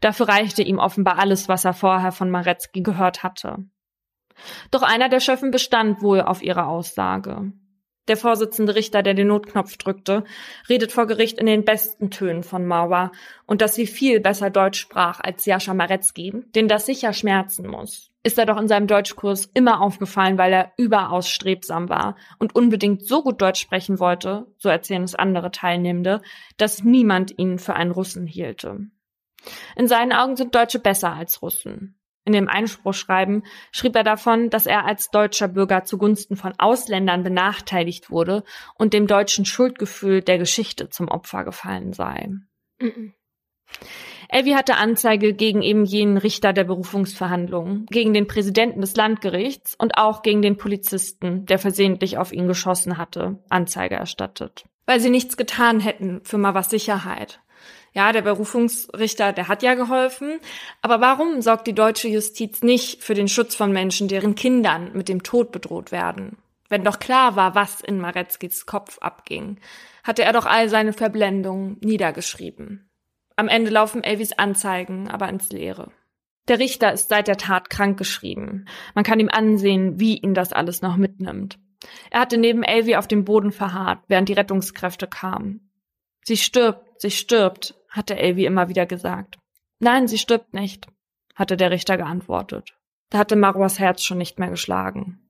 Dafür reichte ihm offenbar alles, was er vorher von Maretzky gehört hatte. Doch einer der Schöffen bestand wohl auf ihre Aussage. Der Vorsitzende Richter, der den Notknopf drückte, redet vor Gericht in den besten Tönen von Mauer und dass sie viel besser Deutsch sprach als Jascha Maretzky, den das sicher schmerzen muss ist er doch in seinem Deutschkurs immer aufgefallen, weil er überaus strebsam war und unbedingt so gut Deutsch sprechen wollte, so erzählen es andere Teilnehmende, dass niemand ihn für einen Russen hielte. In seinen Augen sind Deutsche besser als Russen. In dem Einspruchschreiben schrieb er davon, dass er als deutscher Bürger zugunsten von Ausländern benachteiligt wurde und dem deutschen Schuldgefühl der Geschichte zum Opfer gefallen sei. Mhm. Elvi hatte Anzeige gegen eben jenen Richter der Berufungsverhandlungen, gegen den Präsidenten des Landgerichts und auch gegen den Polizisten, der versehentlich auf ihn geschossen hatte, Anzeige erstattet. Weil sie nichts getan hätten für Mawas Sicherheit. Ja, der Berufungsrichter, der hat ja geholfen. Aber warum sorgt die deutsche Justiz nicht für den Schutz von Menschen, deren Kindern mit dem Tod bedroht werden? Wenn doch klar war, was in Maretzkis Kopf abging, hatte er doch all seine Verblendungen niedergeschrieben. Am Ende laufen Elvis Anzeigen aber ins Leere. Der Richter ist seit der Tat krankgeschrieben. Man kann ihm ansehen, wie ihn das alles noch mitnimmt. Er hatte neben Elvi auf dem Boden verharrt, während die Rettungskräfte kamen. Sie stirbt, sie stirbt, hatte Elvi immer wieder gesagt. Nein, sie stirbt nicht, hatte der Richter geantwortet. Da hatte Marwas Herz schon nicht mehr geschlagen.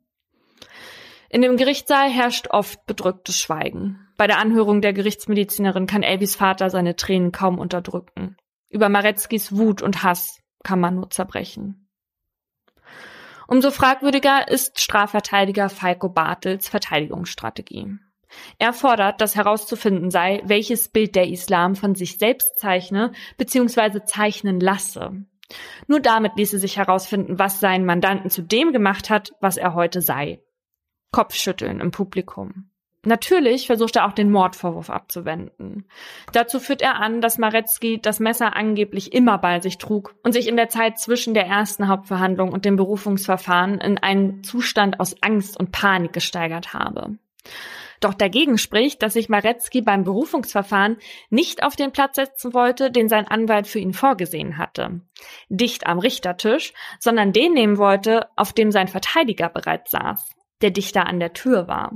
In dem Gerichtssaal herrscht oft bedrücktes Schweigen. Bei der Anhörung der Gerichtsmedizinerin kann Elvis Vater seine Tränen kaum unterdrücken. Über Maretzkis Wut und Hass kann man nur zerbrechen. Umso fragwürdiger ist Strafverteidiger Falco Bartels Verteidigungsstrategie. Er fordert, dass herauszufinden sei, welches Bild der Islam von sich selbst zeichne bzw. zeichnen lasse. Nur damit ließe sich herausfinden, was seinen Mandanten zu dem gemacht hat, was er heute sei. Kopfschütteln im Publikum. Natürlich versucht er auch den Mordvorwurf abzuwenden. Dazu führt er an, dass Maretzky das Messer angeblich immer bei sich trug und sich in der Zeit zwischen der ersten Hauptverhandlung und dem Berufungsverfahren in einen Zustand aus Angst und Panik gesteigert habe. Doch dagegen spricht, dass sich Maretzky beim Berufungsverfahren nicht auf den Platz setzen wollte, den sein Anwalt für ihn vorgesehen hatte. Dicht am Richtertisch, sondern den nehmen wollte, auf dem sein Verteidiger bereits saß der Dichter an der Tür war.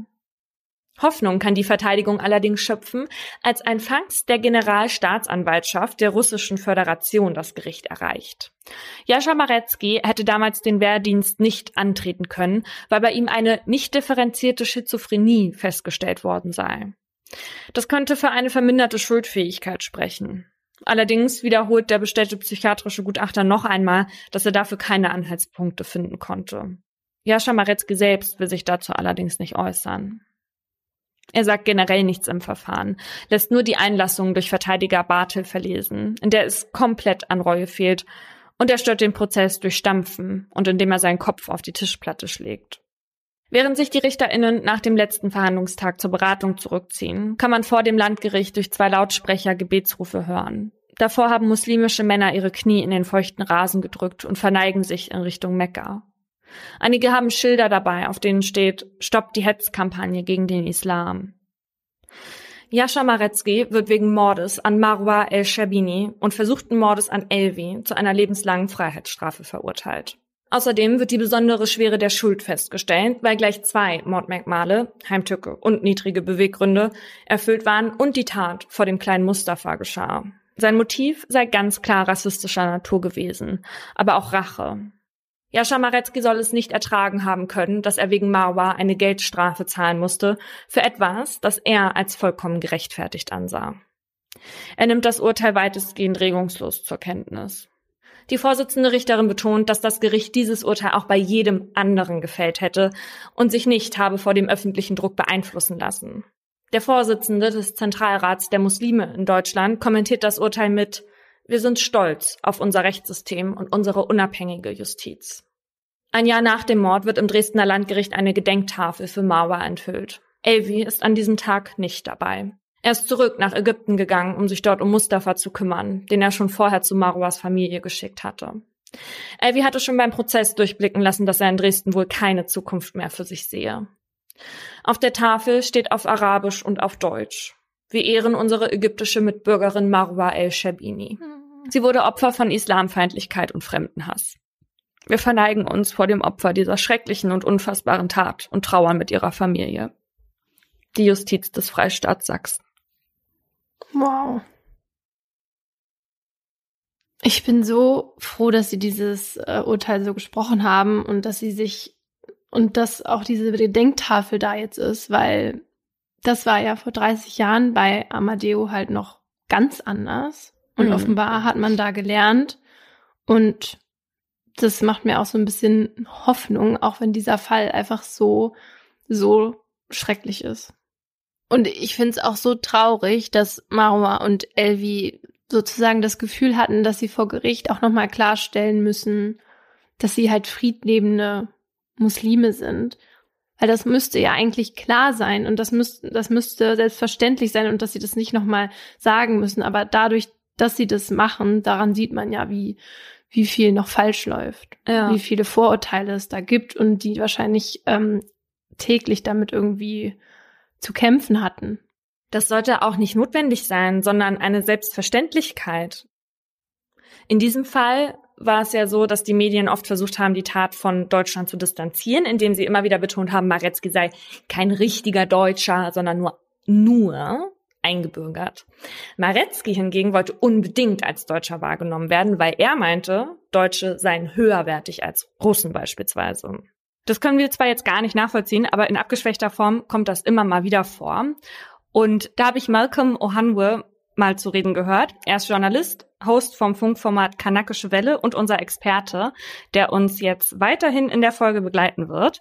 Hoffnung kann die Verteidigung allerdings schöpfen, als ein Fax der Generalstaatsanwaltschaft der Russischen Föderation das Gericht erreicht. Jascha Marecki hätte damals den Wehrdienst nicht antreten können, weil bei ihm eine nicht differenzierte Schizophrenie festgestellt worden sei. Das könnte für eine verminderte Schuldfähigkeit sprechen. Allerdings wiederholt der bestellte psychiatrische Gutachter noch einmal, dass er dafür keine Anhaltspunkte finden konnte. Jascha Marecki selbst will sich dazu allerdings nicht äußern. Er sagt generell nichts im Verfahren, lässt nur die Einlassung durch Verteidiger Bartel verlesen, in der es komplett an Reue fehlt, und er stört den Prozess durch Stampfen und indem er seinen Kopf auf die Tischplatte schlägt. Während sich die RichterInnen nach dem letzten Verhandlungstag zur Beratung zurückziehen, kann man vor dem Landgericht durch zwei Lautsprecher Gebetsrufe hören. Davor haben muslimische Männer ihre Knie in den feuchten Rasen gedrückt und verneigen sich in Richtung Mekka. Einige haben Schilder dabei, auf denen steht Stoppt die Hetzkampagne gegen den Islam. Jascha Marecki wird wegen Mordes an Marwa el-Shabini und versuchten Mordes an Elvi zu einer lebenslangen Freiheitsstrafe verurteilt. Außerdem wird die besondere Schwere der Schuld festgestellt, weil gleich zwei Mordmerkmale, Heimtücke und niedrige Beweggründe, erfüllt waren und die Tat vor dem kleinen Mustafa geschah. Sein Motiv sei ganz klar rassistischer Natur gewesen, aber auch Rache. Jascha Marecki soll es nicht ertragen haben können, dass er wegen Marwa eine Geldstrafe zahlen musste für etwas, das er als vollkommen gerechtfertigt ansah. Er nimmt das Urteil weitestgehend regungslos zur Kenntnis. Die Vorsitzende Richterin betont, dass das Gericht dieses Urteil auch bei jedem anderen gefällt hätte und sich nicht habe vor dem öffentlichen Druck beeinflussen lassen. Der Vorsitzende des Zentralrats der Muslime in Deutschland kommentiert das Urteil mit wir sind stolz auf unser Rechtssystem und unsere unabhängige Justiz. Ein Jahr nach dem Mord wird im Dresdner Landgericht eine Gedenktafel für Marwa enthüllt. Elvi ist an diesem Tag nicht dabei. Er ist zurück nach Ägypten gegangen, um sich dort um Mustafa zu kümmern, den er schon vorher zu Marwas Familie geschickt hatte. Elvi hatte schon beim Prozess durchblicken lassen, dass er in Dresden wohl keine Zukunft mehr für sich sehe. Auf der Tafel steht auf Arabisch und auf Deutsch. Wir ehren unsere ägyptische Mitbürgerin Marwa el-Shabini. Sie wurde Opfer von Islamfeindlichkeit und Fremdenhass. Wir verneigen uns vor dem Opfer dieser schrecklichen und unfassbaren Tat und trauern mit ihrer Familie. Die Justiz des Freistaats Sachsen. Wow. Ich bin so froh, dass Sie dieses äh, Urteil so gesprochen haben und dass Sie sich und dass auch diese Gedenktafel da jetzt ist, weil das war ja vor 30 Jahren bei Amadeo halt noch ganz anders. Und mhm. offenbar hat man da gelernt. Und das macht mir auch so ein bisschen Hoffnung, auch wenn dieser Fall einfach so, so schrecklich ist. Und ich finde es auch so traurig, dass Marwa und Elvi sozusagen das Gefühl hatten, dass sie vor Gericht auch nochmal klarstellen müssen, dass sie halt friedlebende Muslime sind. Weil das müsste ja eigentlich klar sein und das müsste, das müsste selbstverständlich sein und dass sie das nicht nochmal sagen müssen. Aber dadurch, dass sie das machen, daran sieht man ja, wie, wie viel noch falsch läuft, ja. wie viele Vorurteile es da gibt und die wahrscheinlich ähm, täglich damit irgendwie zu kämpfen hatten. Das sollte auch nicht notwendig sein, sondern eine Selbstverständlichkeit. In diesem Fall war es ja so, dass die Medien oft versucht haben, die Tat von Deutschland zu distanzieren, indem sie immer wieder betont haben, Maretzky sei kein richtiger Deutscher, sondern nur, nur eingebürgert. Maretzky hingegen wollte unbedingt als Deutscher wahrgenommen werden, weil er meinte, Deutsche seien höherwertig als Russen beispielsweise. Das können wir zwar jetzt gar nicht nachvollziehen, aber in abgeschwächter Form kommt das immer mal wieder vor. Und da habe ich Malcolm Ohanwe mal zu reden gehört. Er ist Journalist, Host vom Funkformat Kanakische Welle und unser Experte, der uns jetzt weiterhin in der Folge begleiten wird.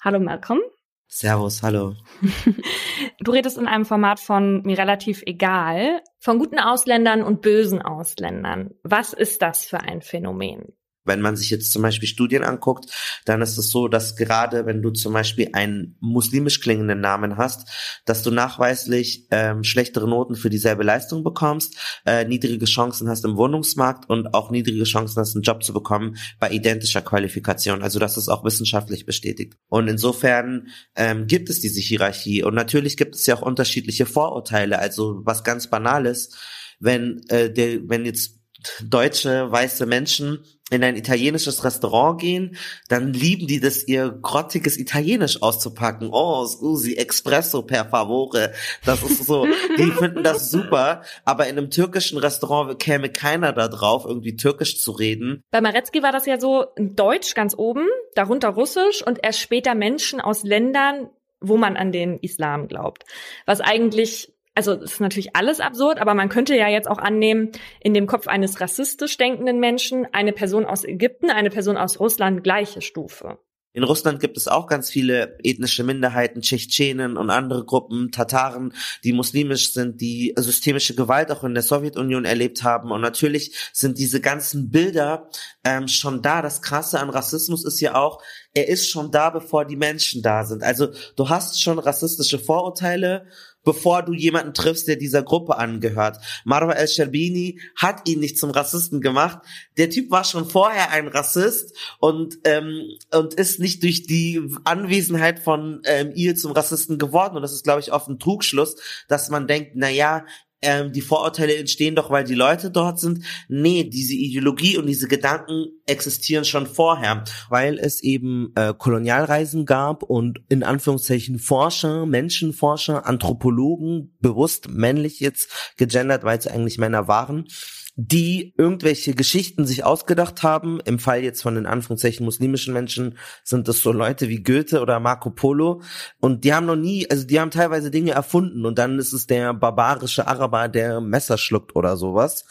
Hallo Malcolm. Servus, hallo. *laughs* Du redest in einem Format von mir relativ egal, von guten Ausländern und bösen Ausländern. Was ist das für ein Phänomen? Wenn man sich jetzt zum Beispiel Studien anguckt, dann ist es so, dass gerade wenn du zum Beispiel einen muslimisch klingenden Namen hast, dass du nachweislich ähm, schlechtere Noten für dieselbe Leistung bekommst, äh, niedrige Chancen hast im Wohnungsmarkt und auch niedrige Chancen hast, einen Job zu bekommen bei identischer Qualifikation. Also das ist auch wissenschaftlich bestätigt. Und insofern ähm, gibt es diese Hierarchie. Und natürlich gibt es ja auch unterschiedliche Vorurteile. Also was ganz Banales, wenn, äh, der, wenn jetzt deutsche weiße Menschen in ein italienisches Restaurant gehen, dann lieben die das, ihr grottiges Italienisch auszupacken. Oh, scusi, espresso per favore. Das ist so, *laughs* die finden das super, aber in einem türkischen Restaurant käme keiner da drauf, irgendwie türkisch zu reden. Bei Maretzky war das ja so Deutsch ganz oben, darunter Russisch und erst später Menschen aus Ländern, wo man an den Islam glaubt. Was eigentlich also ist natürlich alles absurd, aber man könnte ja jetzt auch annehmen, in dem Kopf eines rassistisch denkenden Menschen eine Person aus Ägypten, eine Person aus Russland gleiche Stufe. In Russland gibt es auch ganz viele ethnische Minderheiten, Tschetschenen und andere Gruppen, Tataren, die muslimisch sind, die systemische Gewalt auch in der Sowjetunion erlebt haben. Und natürlich sind diese ganzen Bilder ähm, schon da. Das Krasse an Rassismus ist ja auch, er ist schon da, bevor die Menschen da sind. Also du hast schon rassistische Vorurteile bevor du jemanden triffst, der dieser Gruppe angehört. Marwa El-Sherbini hat ihn nicht zum Rassisten gemacht. Der Typ war schon vorher ein Rassist und, ähm, und ist nicht durch die Anwesenheit von ähm, ihr zum Rassisten geworden. Und das ist, glaube ich, oft ein Trugschluss, dass man denkt, na ja, ähm, die Vorurteile entstehen doch, weil die Leute dort sind. Nee, diese Ideologie und diese Gedanken existieren schon vorher. Weil es eben äh, Kolonialreisen gab und in Anführungszeichen Forscher, Menschenforscher, Anthropologen, bewusst männlich jetzt gegendert, weil es eigentlich Männer waren, die irgendwelche Geschichten sich ausgedacht haben. Im Fall jetzt von den Anführungszeichen muslimischen Menschen sind das so Leute wie Goethe oder Marco Polo. Und die haben noch nie, also die haben teilweise Dinge erfunden und dann ist es der barbarische Araber, der Messer schluckt oder sowas.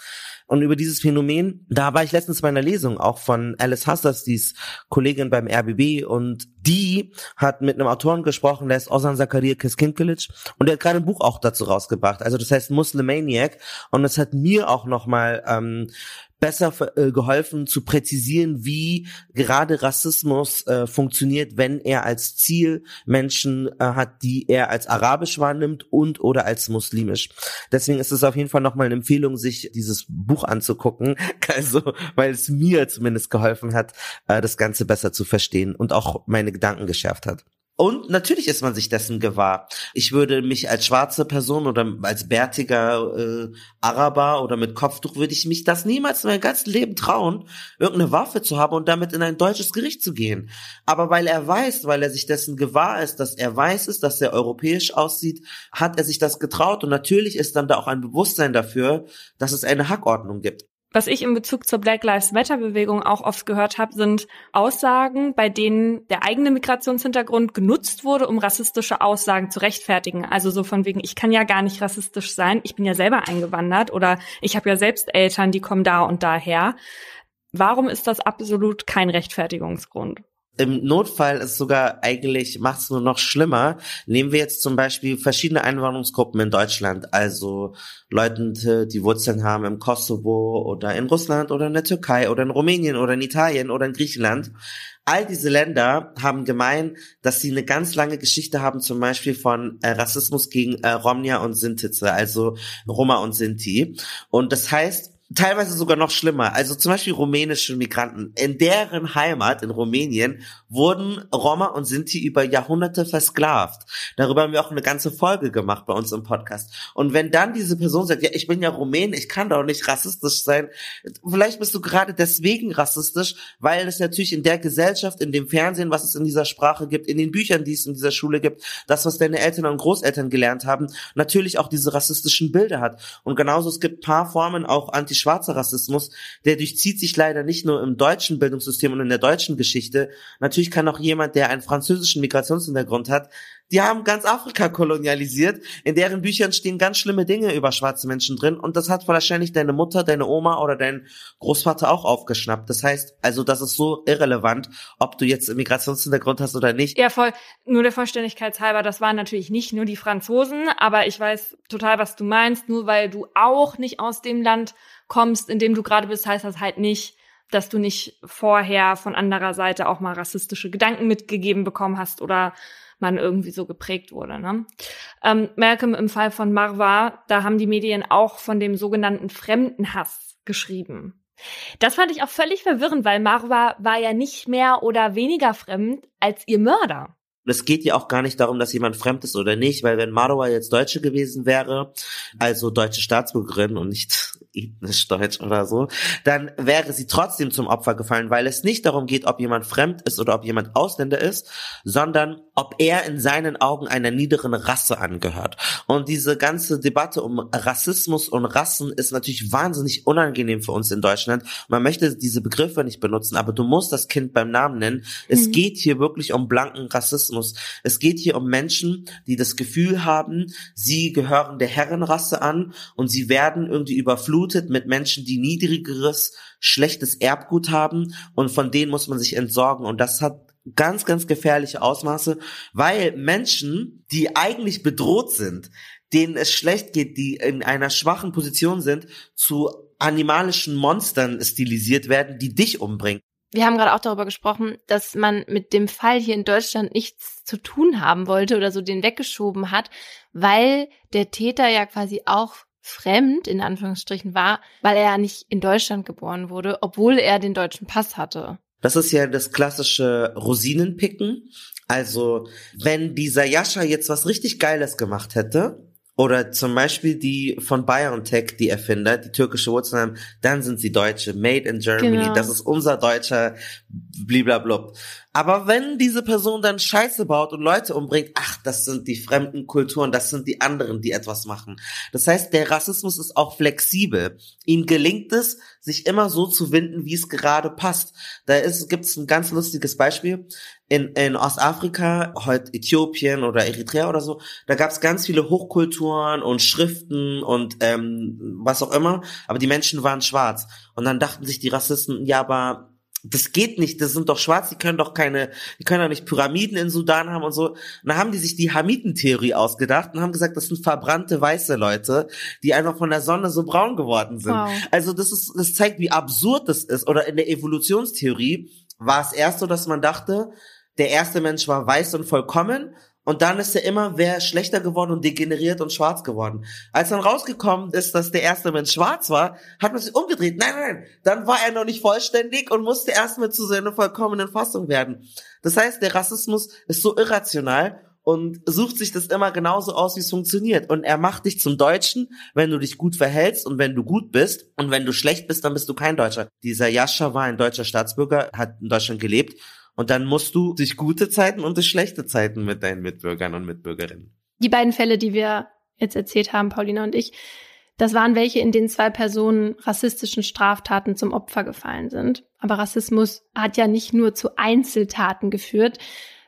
Und über dieses Phänomen, da war ich letztens bei einer Lesung auch von Alice Hassas, die ist Kollegin beim RBB und die hat mit einem Autoren gesprochen, der ist Ozan Zakaria Kiskinkelic und der hat gerade ein Buch auch dazu rausgebracht. Also das heißt Muslimaniac. Und es hat mir auch nochmal ähm, besser äh, geholfen zu präzisieren, wie gerade Rassismus äh, funktioniert, wenn er als Ziel Menschen äh, hat, die er als arabisch wahrnimmt und oder als muslimisch. Deswegen ist es auf jeden Fall nochmal eine Empfehlung, sich dieses Buch anzugucken, *laughs* also weil es mir zumindest geholfen hat, äh, das Ganze besser zu verstehen und auch meine Gedanken geschärft hat. Und natürlich ist man sich dessen gewahr. Ich würde mich als schwarze Person oder als bärtiger äh, Araber oder mit Kopftuch würde ich mich das niemals in meinem ganzen Leben trauen, irgendeine Waffe zu haben und damit in ein deutsches Gericht zu gehen. Aber weil er weiß, weil er sich dessen gewahr ist, dass er weiß ist, dass er europäisch aussieht, hat er sich das getraut und natürlich ist dann da auch ein Bewusstsein dafür, dass es eine Hackordnung gibt. Was ich in Bezug zur Black Lives Matter Bewegung auch oft gehört habe, sind Aussagen, bei denen der eigene Migrationshintergrund genutzt wurde, um rassistische Aussagen zu rechtfertigen. Also so von wegen, ich kann ja gar nicht rassistisch sein, ich bin ja selber eingewandert oder ich habe ja selbst Eltern, die kommen da und daher. Warum ist das absolut kein Rechtfertigungsgrund? Im Notfall ist sogar eigentlich, macht es nur noch schlimmer. Nehmen wir jetzt zum Beispiel verschiedene Einwanderungsgruppen in Deutschland, also Leute, die Wurzeln haben im Kosovo oder in Russland oder in der Türkei oder in Rumänien oder in Italien oder in Griechenland. All diese Länder haben gemein, dass sie eine ganz lange Geschichte haben, zum Beispiel von äh, Rassismus gegen äh, Romnia und Sintize, also Roma und Sinti. Und das heißt, teilweise sogar noch schlimmer. Also zum Beispiel rumänische Migranten. In deren Heimat in Rumänien wurden Roma und Sinti über Jahrhunderte versklavt. Darüber haben wir auch eine ganze Folge gemacht bei uns im Podcast. Und wenn dann diese Person sagt, ja, ich bin ja Rumän, ich kann doch nicht rassistisch sein, vielleicht bist du gerade deswegen rassistisch, weil es natürlich in der Gesellschaft, in dem Fernsehen, was es in dieser Sprache gibt, in den Büchern, die es in dieser Schule gibt, das, was deine Eltern und Großeltern gelernt haben, natürlich auch diese rassistischen Bilder hat. Und genauso, es gibt paar Formen auch antischwarzer Rassismus, der durchzieht sich leider nicht nur im deutschen Bildungssystem und in der deutschen Geschichte, natürlich kann auch jemand, der einen französischen Migrationshintergrund hat, die haben ganz Afrika kolonialisiert. In deren Büchern stehen ganz schlimme Dinge über schwarze Menschen drin. Und das hat wahrscheinlich deine Mutter, deine Oma oder dein Großvater auch aufgeschnappt. Das heißt, also das ist so irrelevant, ob du jetzt Migrationshintergrund hast oder nicht. Ja, voll. Nur der Vollständigkeit halber, das waren natürlich nicht nur die Franzosen, aber ich weiß total, was du meinst. Nur weil du auch nicht aus dem Land kommst, in dem du gerade bist, heißt das halt nicht, dass du nicht vorher von anderer Seite auch mal rassistische Gedanken mitgegeben bekommen hast oder man irgendwie so geprägt wurde. Ne? Ähm, Malcolm im Fall von Marwa, da haben die Medien auch von dem sogenannten Fremdenhass geschrieben. Das fand ich auch völlig verwirrend, weil Marwa war ja nicht mehr oder weniger fremd als ihr Mörder. Es geht ja auch gar nicht darum, dass jemand fremd ist oder nicht, weil wenn Marwa jetzt Deutsche gewesen wäre, also deutsche Staatsbürgerin und nicht ethnisch deutsch oder so, dann wäre sie trotzdem zum Opfer gefallen, weil es nicht darum geht, ob jemand fremd ist oder ob jemand Ausländer ist, sondern ob er in seinen Augen einer niederen Rasse angehört. Und diese ganze Debatte um Rassismus und Rassen ist natürlich wahnsinnig unangenehm für uns in Deutschland. Man möchte diese Begriffe nicht benutzen, aber du musst das Kind beim Namen nennen. Es mhm. geht hier wirklich um blanken Rassismus. Es geht hier um Menschen, die das Gefühl haben, sie gehören der Herrenrasse an und sie werden irgendwie überflutet mit Menschen, die niedrigeres, schlechtes Erbgut haben und von denen muss man sich entsorgen. Und das hat ganz, ganz gefährliche Ausmaße, weil Menschen, die eigentlich bedroht sind, denen es schlecht geht, die in einer schwachen Position sind, zu animalischen Monstern stilisiert werden, die dich umbringen. Wir haben gerade auch darüber gesprochen, dass man mit dem Fall hier in Deutschland nichts zu tun haben wollte oder so den weggeschoben hat, weil der Täter ja quasi auch fremd in Anführungsstrichen war, weil er ja nicht in Deutschland geboren wurde, obwohl er den deutschen Pass hatte. Das ist ja das klassische Rosinenpicken. Also, wenn dieser Jascha jetzt was richtig Geiles gemacht hätte, oder zum Beispiel die von BioNTech, die Erfinder, die türkische Wurzeln haben, dann sind sie Deutsche, made in Germany, genau. das ist unser deutscher bliblablub. Aber wenn diese Person dann Scheiße baut und Leute umbringt, ach, das sind die fremden Kulturen, das sind die anderen, die etwas machen. Das heißt, der Rassismus ist auch flexibel. Ihm gelingt es, sich immer so zu winden, wie es gerade passt. Da ist, gibt's ein ganz lustiges Beispiel. In, in Ostafrika, heute Äthiopien oder Eritrea oder so, da gab's ganz viele Hochkulturen und Schriften und ähm, was auch immer, aber die Menschen waren schwarz. Und dann dachten sich die Rassisten, ja, aber das geht nicht, das sind doch schwarz, die können doch keine, die können doch nicht Pyramiden in Sudan haben und so. Und dann haben die sich die Hamitentheorie ausgedacht und haben gesagt, das sind verbrannte weiße Leute, die einfach von der Sonne so braun geworden sind. Wow. Also das ist, das zeigt, wie absurd das ist. Oder in der Evolutionstheorie war es erst so, dass man dachte, der erste Mensch war weiß und vollkommen und dann ist er immer wer schlechter geworden und degeneriert und schwarz geworden. Als dann rausgekommen ist, dass der erste Mensch schwarz war, hat man sich umgedreht. Nein, nein, dann war er noch nicht vollständig und musste erstmal zu seiner vollkommenen Fassung werden. Das heißt, der Rassismus ist so irrational und sucht sich das immer genauso aus, wie es funktioniert. Und er macht dich zum Deutschen, wenn du dich gut verhältst und wenn du gut bist. Und wenn du schlecht bist, dann bist du kein Deutscher. Dieser Jascha war ein deutscher Staatsbürger, hat in Deutschland gelebt und dann musst du durch gute Zeiten und durch schlechte Zeiten mit deinen Mitbürgern und Mitbürgerinnen. Die beiden Fälle, die wir jetzt erzählt haben, Paulina und ich, das waren welche, in denen zwei Personen rassistischen Straftaten zum Opfer gefallen sind. Aber Rassismus hat ja nicht nur zu Einzeltaten geführt.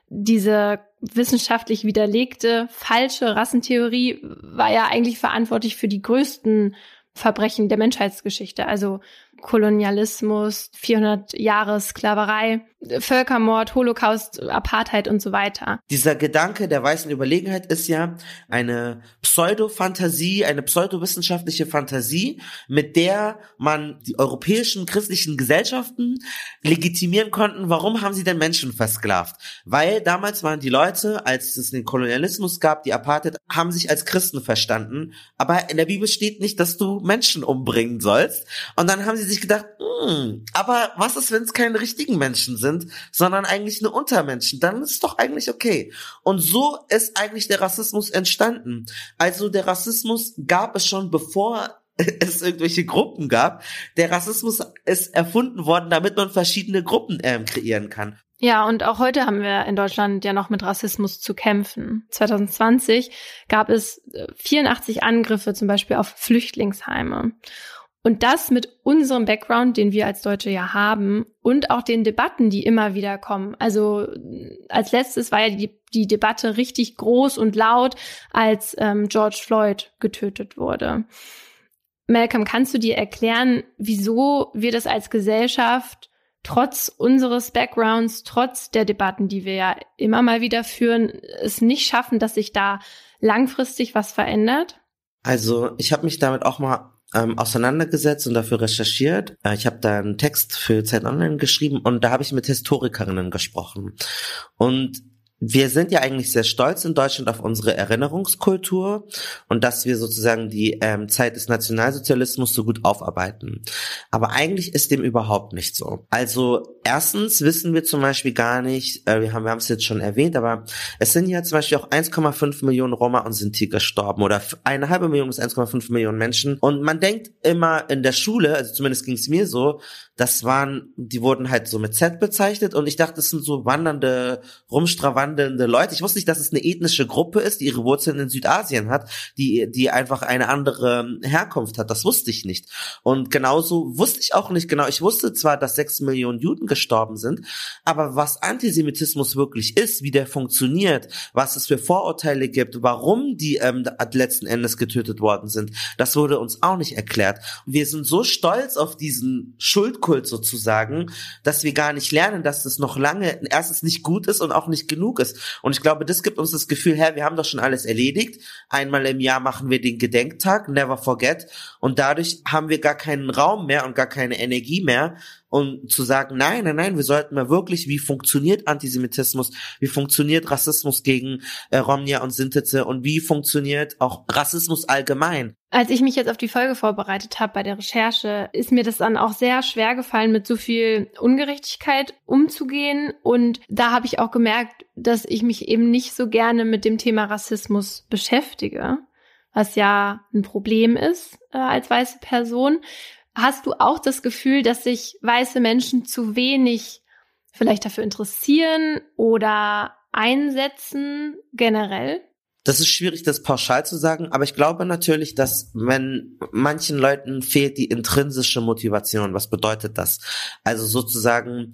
Diese wissenschaftlich widerlegte falsche Rassentheorie war ja eigentlich verantwortlich für die größten Verbrechen der Menschheitsgeschichte, also Kolonialismus, 400 Jahre Sklaverei, Völkermord, Holocaust, Apartheid und so weiter. Dieser Gedanke der weißen Überlegenheit ist ja eine Pseudo-Fantasie, eine pseudowissenschaftliche Fantasie, mit der man die europäischen christlichen Gesellschaften legitimieren konnten, warum haben sie denn Menschen versklavt? Weil damals waren die Leute, als es den Kolonialismus gab, die Apartheid, haben sich als Christen verstanden, aber in der Bibel steht nicht, dass du Menschen umbringen sollst. Und dann haben sie sich gedacht, hm, aber was ist, wenn es keine richtigen Menschen sind? Sind, sondern eigentlich nur Untermenschen, dann ist doch eigentlich okay. Und so ist eigentlich der Rassismus entstanden. Also der Rassismus gab es schon bevor *laughs* es irgendwelche Gruppen gab. Der Rassismus ist erfunden worden, damit man verschiedene Gruppen ähm, kreieren kann. Ja, und auch heute haben wir in Deutschland ja noch mit Rassismus zu kämpfen. 2020 gab es 84 äh, Angriffe zum Beispiel auf Flüchtlingsheime. Und das mit unserem Background, den wir als Deutsche ja haben und auch den Debatten, die immer wieder kommen. Also als letztes war ja die, die Debatte richtig groß und laut, als ähm, George Floyd getötet wurde. Malcolm, kannst du dir erklären, wieso wir das als Gesellschaft trotz unseres Backgrounds, trotz der Debatten, die wir ja immer mal wieder führen, es nicht schaffen, dass sich da langfristig was verändert? Also ich habe mich damit auch mal ähm, auseinandergesetzt und dafür recherchiert. Äh, ich habe da einen Text für Zeit Online geschrieben und da habe ich mit Historikerinnen gesprochen. Und wir sind ja eigentlich sehr stolz in Deutschland auf unsere Erinnerungskultur und dass wir sozusagen die ähm, Zeit des Nationalsozialismus so gut aufarbeiten. Aber eigentlich ist dem überhaupt nicht so. Also Erstens wissen wir zum Beispiel gar nicht, äh, wir haben wir haben es jetzt schon erwähnt, aber es sind ja zum Beispiel auch 1,5 Millionen Roma und Sinti gestorben oder eine halbe Million bis 1,5 Millionen Menschen. Und man denkt immer in der Schule, also zumindest ging es mir so, das waren, die wurden halt so mit Z bezeichnet und ich dachte, das sind so wandernde, rumstrawandelnde Leute. Ich wusste nicht, dass es eine ethnische Gruppe ist, die ihre Wurzeln in Südasien hat, die, die einfach eine andere Herkunft hat. Das wusste ich nicht. Und genauso wusste ich auch nicht genau. Ich wusste zwar, dass sechs Millionen Juden gestorben sind, aber was Antisemitismus wirklich ist, wie der funktioniert, was es für Vorurteile gibt, warum die ähm, letzten Endes getötet worden sind, das wurde uns auch nicht erklärt. Wir sind so stolz auf diesen Schuld Schuldkult sozusagen, dass wir gar nicht lernen, dass das noch lange erstens nicht gut ist und auch nicht genug ist. Und ich glaube, das gibt uns das Gefühl, Herr, wir haben doch schon alles erledigt. Einmal im Jahr machen wir den Gedenktag, never forget. Und dadurch haben wir gar keinen Raum mehr und gar keine Energie mehr, und zu sagen, nein, nein, nein, wir sollten mal wirklich, wie funktioniert Antisemitismus, wie funktioniert Rassismus gegen äh, Romnia und Sintize und wie funktioniert auch Rassismus allgemein. Als ich mich jetzt auf die Folge vorbereitet habe bei der Recherche, ist mir das dann auch sehr schwer gefallen, mit so viel Ungerechtigkeit umzugehen. Und da habe ich auch gemerkt, dass ich mich eben nicht so gerne mit dem Thema Rassismus beschäftige, was ja ein Problem ist äh, als weiße Person. Hast du auch das Gefühl, dass sich weiße Menschen zu wenig vielleicht dafür interessieren oder einsetzen generell? Das ist schwierig, das pauschal zu sagen, aber ich glaube natürlich, dass wenn manchen Leuten fehlt die intrinsische Motivation. Was bedeutet das? Also sozusagen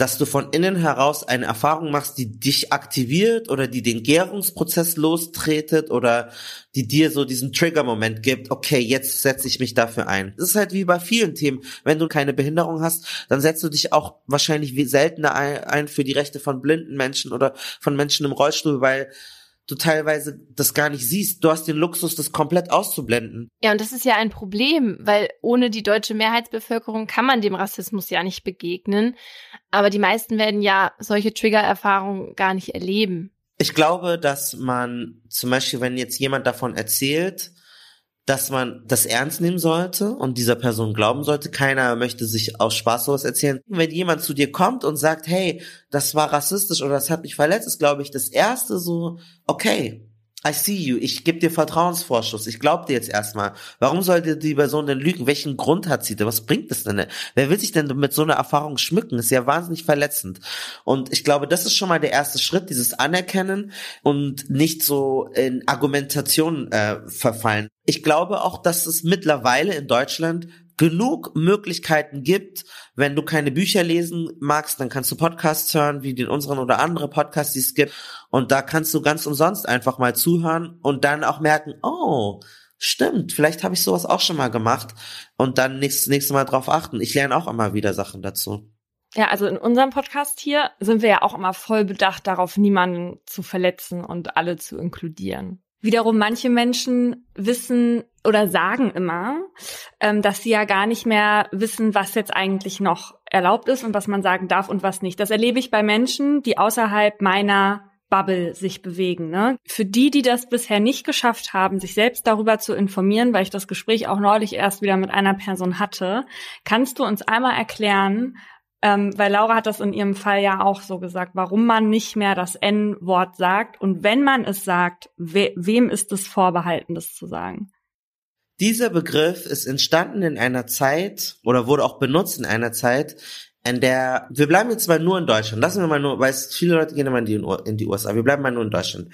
dass du von innen heraus eine Erfahrung machst, die dich aktiviert oder die den Gärungsprozess lostretet oder die dir so diesen Trigger-Moment gibt, okay, jetzt setze ich mich dafür ein. Das ist halt wie bei vielen Themen. Wenn du keine Behinderung hast, dann setzt du dich auch wahrscheinlich seltener ein für die Rechte von blinden Menschen oder von Menschen im Rollstuhl, weil du teilweise das gar nicht siehst. Du hast den Luxus, das komplett auszublenden. Ja, und das ist ja ein Problem, weil ohne die deutsche Mehrheitsbevölkerung kann man dem Rassismus ja nicht begegnen. Aber die meisten werden ja solche Trigger-Erfahrungen gar nicht erleben. Ich glaube, dass man zum Beispiel, wenn jetzt jemand davon erzählt, dass man das ernst nehmen sollte und dieser Person glauben sollte. Keiner möchte sich aus Spaß sowas erzählen. Wenn jemand zu dir kommt und sagt, hey, das war rassistisch oder das hat mich verletzt, ist, glaube ich, das erste so, okay, I see you, ich gebe dir Vertrauensvorschuss, ich glaube dir jetzt erstmal. Warum sollte die Person denn lügen? Welchen Grund hat sie denn? Was bringt es denn? Wer will sich denn mit so einer Erfahrung schmücken? Ist ja wahnsinnig verletzend. Und ich glaube, das ist schon mal der erste Schritt, dieses Anerkennen und nicht so in Argumentation äh, verfallen. Ich glaube auch, dass es mittlerweile in Deutschland genug Möglichkeiten gibt. Wenn du keine Bücher lesen magst, dann kannst du Podcasts hören, wie den unseren oder andere Podcasts, die es gibt. Und da kannst du ganz umsonst einfach mal zuhören und dann auch merken, oh, stimmt, vielleicht habe ich sowas auch schon mal gemacht und dann nächstes, nächste Mal drauf achten. Ich lerne auch immer wieder Sachen dazu. Ja, also in unserem Podcast hier sind wir ja auch immer voll bedacht darauf, niemanden zu verletzen und alle zu inkludieren. Wiederum manche Menschen wissen oder sagen immer, ähm, dass sie ja gar nicht mehr wissen, was jetzt eigentlich noch erlaubt ist und was man sagen darf und was nicht. Das erlebe ich bei Menschen, die außerhalb meiner Bubble sich bewegen. Ne? Für die, die das bisher nicht geschafft haben, sich selbst darüber zu informieren, weil ich das Gespräch auch neulich erst wieder mit einer Person hatte, kannst du uns einmal erklären, ähm, weil Laura hat das in ihrem Fall ja auch so gesagt, warum man nicht mehr das N-Wort sagt und wenn man es sagt, we wem ist es vorbehalten, das zu sagen? Dieser Begriff ist entstanden in einer Zeit oder wurde auch benutzt in einer Zeit, in der, wir bleiben jetzt mal nur in Deutschland, lassen wir mal nur, weil viele Leute gehen immer in die, in die USA, wir bleiben mal nur in Deutschland.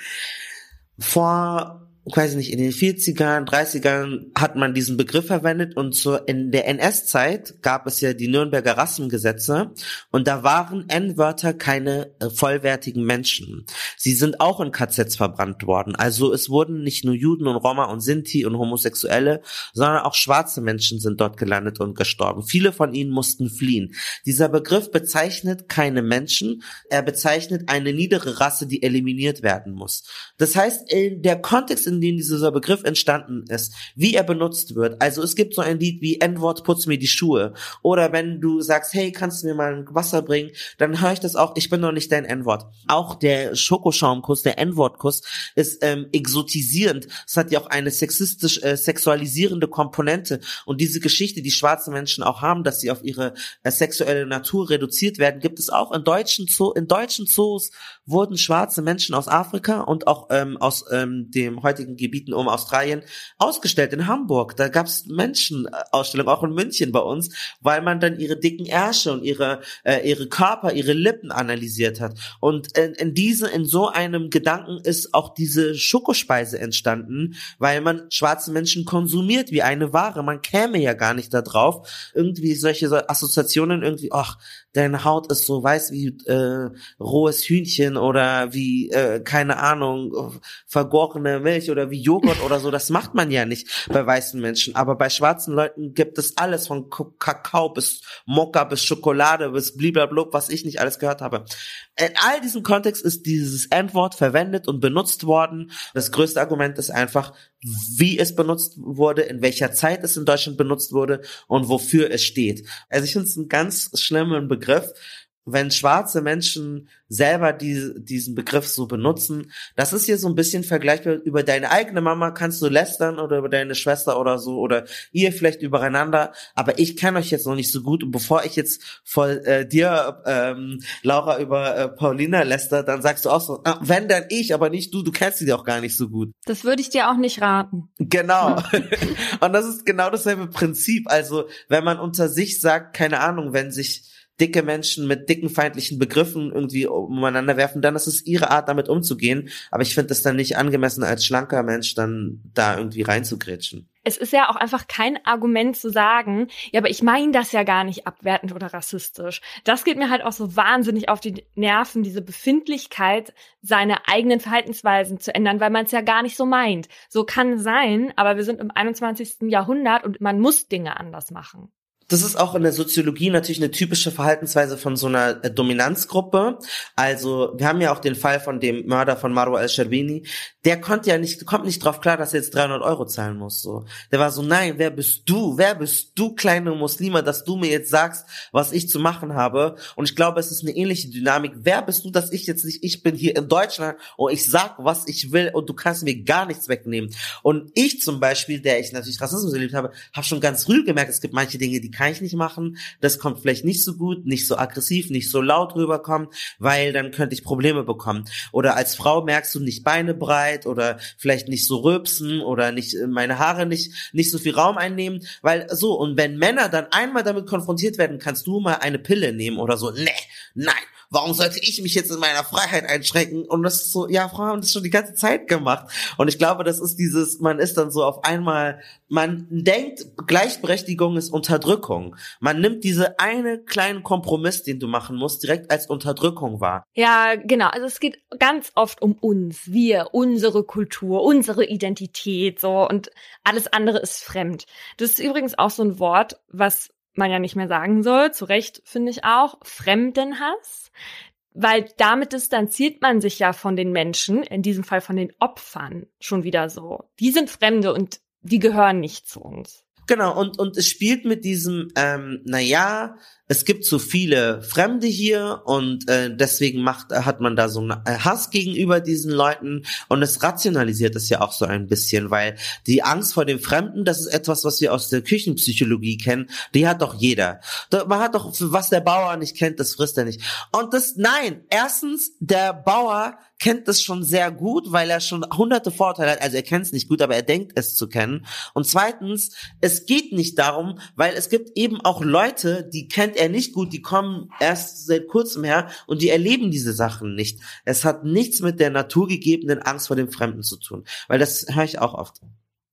Vor ich weiß nicht, in den 40ern, 30ern hat man diesen Begriff verwendet und so in der NS-Zeit gab es ja die Nürnberger Rassengesetze und da waren N-Wörter keine äh, vollwertigen Menschen. Sie sind auch in KZs verbrannt worden. Also es wurden nicht nur Juden und Roma und Sinti und Homosexuelle, sondern auch schwarze Menschen sind dort gelandet und gestorben. Viele von ihnen mussten fliehen. Dieser Begriff bezeichnet keine Menschen, er bezeichnet eine niedere Rasse, die eliminiert werden muss. Das heißt, in der Kontext, in in dem dieser Begriff entstanden ist, wie er benutzt wird. Also es gibt so ein Lied wie N-Wort putz mir die Schuhe. Oder wenn du sagst, hey, kannst du mir mal ein Wasser bringen, dann höre ich das auch, ich bin noch nicht dein N-Wort. Auch der Schokoschaumkuss, der N-Wort-Kuss ist ähm, exotisierend. Es hat ja auch eine sexistisch äh, sexualisierende Komponente. Und diese Geschichte, die schwarze Menschen auch haben, dass sie auf ihre äh, sexuelle Natur reduziert werden, gibt es auch in deutschen Zoo, in deutschen Zoos wurden schwarze Menschen aus Afrika und auch ähm, aus ähm, dem heutigen Gebieten um Australien ausgestellt in Hamburg. Da gab es Menschenausstellungen, auch in München bei uns, weil man dann ihre dicken Ärsche und ihre äh, ihre Körper, ihre Lippen analysiert hat. Und in, in diese, in so einem Gedanken ist auch diese Schokospeise entstanden, weil man schwarze Menschen konsumiert wie eine Ware. Man käme ja gar nicht da drauf. Irgendwie solche Assoziationen irgendwie, ach, deine Haut ist so weiß wie äh, rohes Hühnchen oder wie, äh, keine Ahnung, vergorene Milch oder wie Joghurt oder so. Das macht man ja nicht bei weißen Menschen. Aber bei schwarzen Leuten gibt es alles von Kakao bis Mokka bis Schokolade bis bliblablub, was ich nicht alles gehört habe. In all diesem Kontext ist dieses Endwort verwendet und benutzt worden. Das größte Argument ist einfach, wie es benutzt wurde, in welcher Zeit es in Deutschland benutzt wurde und wofür es steht. Also ich finde es einen ganz schlimmen Begriff, wenn schwarze Menschen selber die, diesen Begriff so benutzen, das ist hier so ein bisschen vergleichbar. Über deine eigene Mama kannst du lästern oder über deine Schwester oder so oder ihr vielleicht übereinander, aber ich kenne euch jetzt noch nicht so gut und bevor ich jetzt vor äh, dir, ähm, Laura, über äh, Paulina läster, dann sagst du auch so, ah, wenn dann ich, aber nicht du, du kennst sie auch gar nicht so gut. Das würde ich dir auch nicht raten. Genau. *laughs* und das ist genau dasselbe Prinzip. Also wenn man unter sich sagt, keine Ahnung, wenn sich dicke Menschen mit dicken feindlichen Begriffen irgendwie umeinander werfen, dann ist es ihre Art, damit umzugehen. Aber ich finde es dann nicht angemessen, als schlanker Mensch dann da irgendwie reinzugrätschen. Es ist ja auch einfach kein Argument zu sagen, ja, aber ich meine das ja gar nicht abwertend oder rassistisch. Das geht mir halt auch so wahnsinnig auf die Nerven, diese Befindlichkeit, seine eigenen Verhaltensweisen zu ändern, weil man es ja gar nicht so meint. So kann sein, aber wir sind im 21. Jahrhundert und man muss Dinge anders machen das ist auch in der Soziologie natürlich eine typische Verhaltensweise von so einer äh, Dominanzgruppe. Also wir haben ja auch den Fall von dem Mörder von Marwa al-Sherbini. Der konnte ja nicht, kommt nicht drauf klar, dass er jetzt 300 Euro zahlen muss. So, der war so, nein, wer bist du? Wer bist du, kleine Muslime, dass du mir jetzt sagst, was ich zu machen habe? Und ich glaube, es ist eine ähnliche Dynamik. Wer bist du, dass ich jetzt nicht, ich bin hier in Deutschland und ich sag, was ich will und du kannst mir gar nichts wegnehmen. Und ich zum Beispiel, der ich natürlich Rassismus erlebt habe, habe schon ganz früh gemerkt, es gibt manche Dinge, die kann ich nicht machen. Das kommt vielleicht nicht so gut, nicht so aggressiv, nicht so laut rüberkommen, weil dann könnte ich Probleme bekommen. Oder als Frau merkst du nicht Beine breit oder vielleicht nicht so rülpsen oder nicht äh, meine Haare nicht nicht so viel Raum einnehmen, weil so und wenn Männer dann einmal damit konfrontiert werden, kannst du mal eine Pille nehmen oder so. Nee, nein, warum sollte ich mich jetzt in meiner Freiheit einschränken? Und das ist so, ja, Frauen haben das schon die ganze Zeit gemacht. Und ich glaube, das ist dieses, man ist dann so auf einmal, man denkt, Gleichberechtigung ist Unterdrückung. Man nimmt diese eine kleinen Kompromiss, den du machen musst, direkt als Unterdrückung wahr. Ja, genau. Also es geht ganz oft um uns, wir, unsere Kultur, unsere Identität, so und alles andere ist fremd. Das ist übrigens auch so ein Wort, was man ja nicht mehr sagen soll, zu Recht finde ich auch, Fremdenhass, weil damit distanziert man sich ja von den Menschen, in diesem Fall von den Opfern, schon wieder so. Die sind Fremde und die gehören nicht zu uns. Genau, und, und es spielt mit diesem, ähm, naja, es gibt zu viele Fremde hier und äh, deswegen macht, hat man da so einen äh, Hass gegenüber diesen Leuten und es rationalisiert es ja auch so ein bisschen, weil die Angst vor dem Fremden, das ist etwas, was wir aus der Küchenpsychologie kennen, die hat doch jeder. Man hat doch, was der Bauer nicht kennt, das frisst er nicht. Und das, nein, erstens, der Bauer kennt es schon sehr gut, weil er schon hunderte Vorteile hat. Also er kennt es nicht gut, aber er denkt es zu kennen. Und zweitens, es geht nicht darum, weil es gibt eben auch Leute, die kennt er nicht gut, die kommen erst seit kurzem her und die erleben diese Sachen nicht. Es hat nichts mit der naturgegebenen Angst vor dem Fremden zu tun, weil das höre ich auch oft.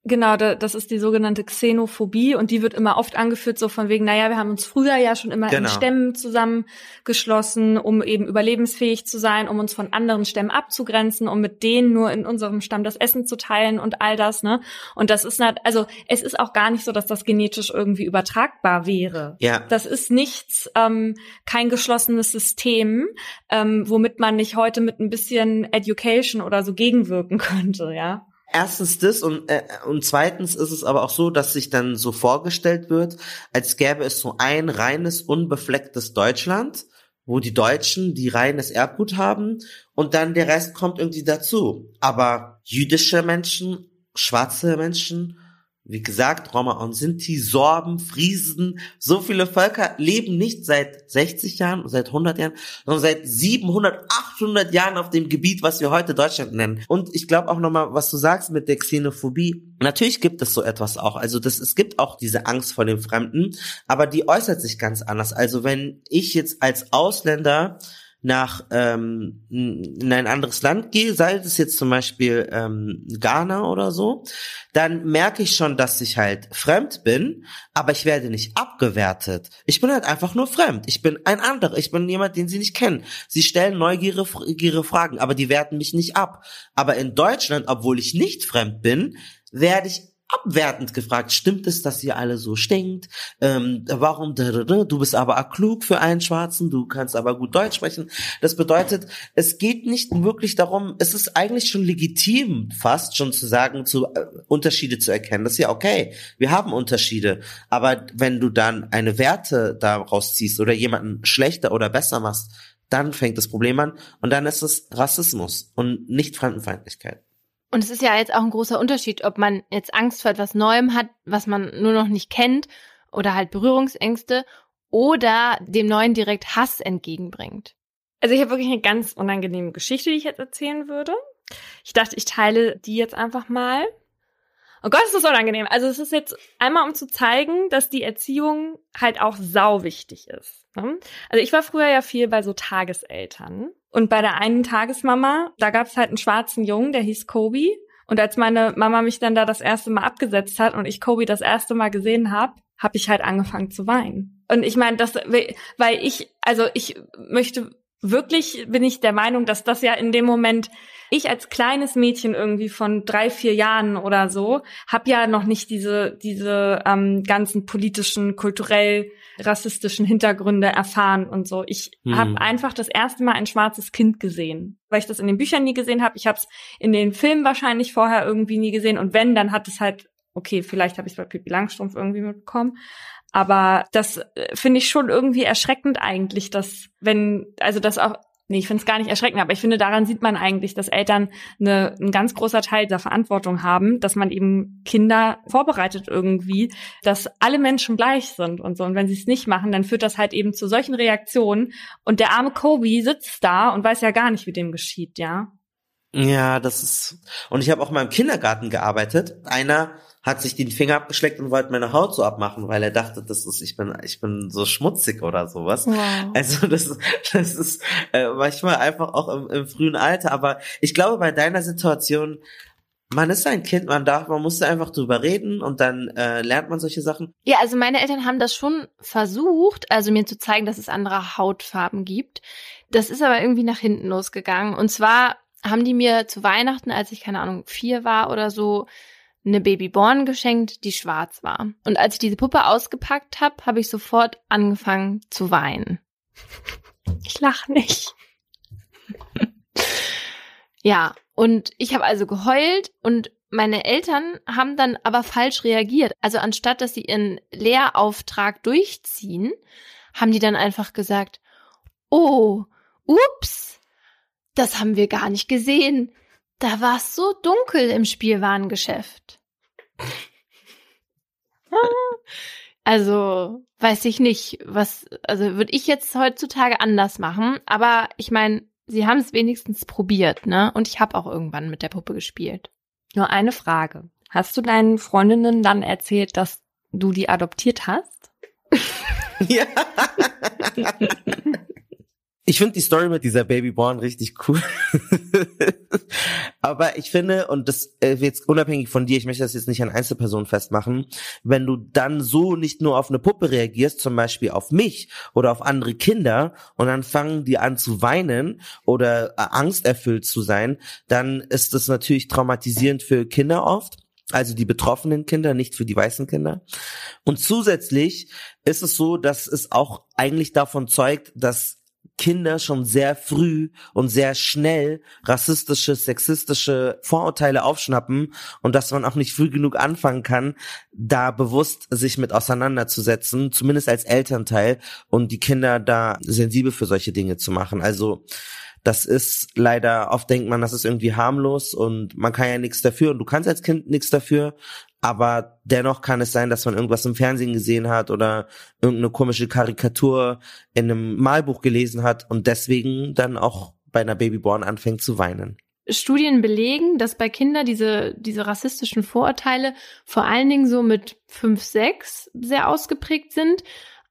Genau, das ist die sogenannte Xenophobie und die wird immer oft angeführt, so von wegen, naja, wir haben uns früher ja schon immer genau. in Stämmen zusammengeschlossen, um eben überlebensfähig zu sein, um uns von anderen Stämmen abzugrenzen, um mit denen nur in unserem Stamm das Essen zu teilen und all das, ne? Und das ist halt, also es ist auch gar nicht so, dass das genetisch irgendwie übertragbar wäre. Ja. Das ist nichts, ähm, kein geschlossenes System, ähm, womit man nicht heute mit ein bisschen Education oder so gegenwirken *laughs* könnte, ja. Erstens das und, äh, und zweitens ist es aber auch so, dass sich dann so vorgestellt wird, als gäbe es so ein reines, unbeflecktes Deutschland, wo die Deutschen die reines Erbgut haben und dann der Rest kommt irgendwie dazu. Aber jüdische Menschen, schwarze Menschen, wie gesagt, Roma und Sinti, Sorben, Friesen, so viele Völker leben nicht seit 60 Jahren, seit 100 Jahren, sondern seit 700, 800 Jahren auf dem Gebiet, was wir heute Deutschland nennen. Und ich glaube auch nochmal, was du sagst mit der Xenophobie. Natürlich gibt es so etwas auch. Also das, es gibt auch diese Angst vor dem Fremden, aber die äußert sich ganz anders. Also wenn ich jetzt als Ausländer nach ähm, in ein anderes Land gehe, sei es jetzt zum Beispiel ähm, Ghana oder so, dann merke ich schon, dass ich halt fremd bin, aber ich werde nicht abgewertet. Ich bin halt einfach nur fremd. Ich bin ein anderer. Ich bin jemand, den sie nicht kennen. Sie stellen neugierige Fragen, aber die werten mich nicht ab. Aber in Deutschland, obwohl ich nicht fremd bin, werde ich abwertend gefragt, stimmt es, dass ihr alle so stinkt? Ähm, warum, du bist aber klug für einen Schwarzen, du kannst aber gut Deutsch sprechen. Das bedeutet, es geht nicht wirklich darum, es ist eigentlich schon legitim, fast schon zu sagen, zu äh, Unterschiede zu erkennen. Das ist ja okay. Wir haben Unterschiede. Aber wenn du dann eine Werte daraus ziehst oder jemanden schlechter oder besser machst, dann fängt das Problem an und dann ist es Rassismus und nicht Fremdenfeindlichkeit. Und es ist ja jetzt auch ein großer Unterschied, ob man jetzt Angst vor etwas Neuem hat, was man nur noch nicht kennt, oder halt Berührungsängste, oder dem Neuen direkt Hass entgegenbringt. Also ich habe wirklich eine ganz unangenehme Geschichte, die ich jetzt erzählen würde. Ich dachte, ich teile die jetzt einfach mal. Oh Gott, ist das unangenehm. Also es ist jetzt einmal, um zu zeigen, dass die Erziehung halt auch sau wichtig ist. Ne? Also ich war früher ja viel bei so Tageseltern. Und bei der einen Tagesmama, da gab es halt einen schwarzen Jungen, der hieß Kobe. Und als meine Mama mich dann da das erste Mal abgesetzt hat und ich Kobe das erste Mal gesehen habe, habe ich halt angefangen zu weinen. Und ich meine, das, weil ich, also ich möchte wirklich, bin ich der Meinung, dass das ja in dem Moment ich als kleines Mädchen irgendwie von drei, vier Jahren oder so, habe ja noch nicht diese, diese ähm, ganzen politischen, kulturell rassistischen Hintergründe erfahren und so. Ich hm. habe einfach das erste Mal ein schwarzes Kind gesehen, weil ich das in den Büchern nie gesehen habe. Ich habe es in den Filmen wahrscheinlich vorher irgendwie nie gesehen und wenn, dann hat es halt okay, vielleicht habe ich es bei Pippi Langstrumpf irgendwie mitbekommen, aber das äh, finde ich schon irgendwie erschreckend eigentlich, dass wenn, also das auch Nee, ich finde es gar nicht erschreckend, aber ich finde, daran sieht man eigentlich, dass Eltern eine, ein ganz großer Teil der Verantwortung haben, dass man eben Kinder vorbereitet irgendwie, dass alle Menschen gleich sind und so. Und wenn sie es nicht machen, dann führt das halt eben zu solchen Reaktionen. Und der arme Kobe sitzt da und weiß ja gar nicht, wie dem geschieht, ja. Ja, das ist. Und ich habe auch mal im Kindergarten gearbeitet. Einer hat sich den Finger abgeschleckt und wollte meine Haut so abmachen, weil er dachte, das ist, ich bin, ich bin so schmutzig oder sowas. Wow. Also das, das ist äh, manchmal einfach auch im, im frühen Alter. Aber ich glaube, bei deiner Situation, man ist ein Kind, man darf, man muss einfach drüber reden und dann äh, lernt man solche Sachen. Ja, also meine Eltern haben das schon versucht, also mir zu zeigen, dass es andere Hautfarben gibt. Das ist aber irgendwie nach hinten losgegangen. Und zwar haben die mir zu Weihnachten, als ich keine Ahnung vier war oder so, eine Babyborn geschenkt, die schwarz war. Und als ich diese Puppe ausgepackt habe, habe ich sofort angefangen zu weinen. Ich lach nicht. *laughs* ja, und ich habe also geheult und meine Eltern haben dann aber falsch reagiert. Also anstatt dass sie ihren Lehrauftrag durchziehen, haben die dann einfach gesagt, oh, ups, das haben wir gar nicht gesehen. Da war es so dunkel im Spielwarengeschäft. *laughs* Also, weiß ich nicht, was, also würde ich jetzt heutzutage anders machen, aber ich meine, sie haben es wenigstens probiert, ne? Und ich habe auch irgendwann mit der Puppe gespielt. Nur eine Frage. Hast du deinen Freundinnen dann erzählt, dass du die adoptiert hast? *laughs* ja. *laughs* Ich finde die Story mit dieser Babyborn richtig cool. *laughs* Aber ich finde, und das äh, jetzt unabhängig von dir, ich möchte das jetzt nicht an Einzelpersonen festmachen, wenn du dann so nicht nur auf eine Puppe reagierst, zum Beispiel auf mich oder auf andere Kinder, und dann fangen die an zu weinen oder äh, angsterfüllt zu sein, dann ist das natürlich traumatisierend für Kinder oft. Also die betroffenen Kinder, nicht für die weißen Kinder. Und zusätzlich ist es so, dass es auch eigentlich davon zeugt, dass Kinder schon sehr früh und sehr schnell rassistische, sexistische Vorurteile aufschnappen und dass man auch nicht früh genug anfangen kann, da bewusst sich mit auseinanderzusetzen, zumindest als Elternteil und die Kinder da sensibel für solche Dinge zu machen. Also das ist leider, oft denkt man, das ist irgendwie harmlos und man kann ja nichts dafür und du kannst als Kind nichts dafür, aber dennoch kann es sein, dass man irgendwas im Fernsehen gesehen hat oder irgendeine komische Karikatur in einem Malbuch gelesen hat und deswegen dann auch bei einer Babyborn anfängt zu weinen. Studien belegen, dass bei Kindern diese, diese rassistischen Vorurteile vor allen Dingen so mit fünf, sechs sehr ausgeprägt sind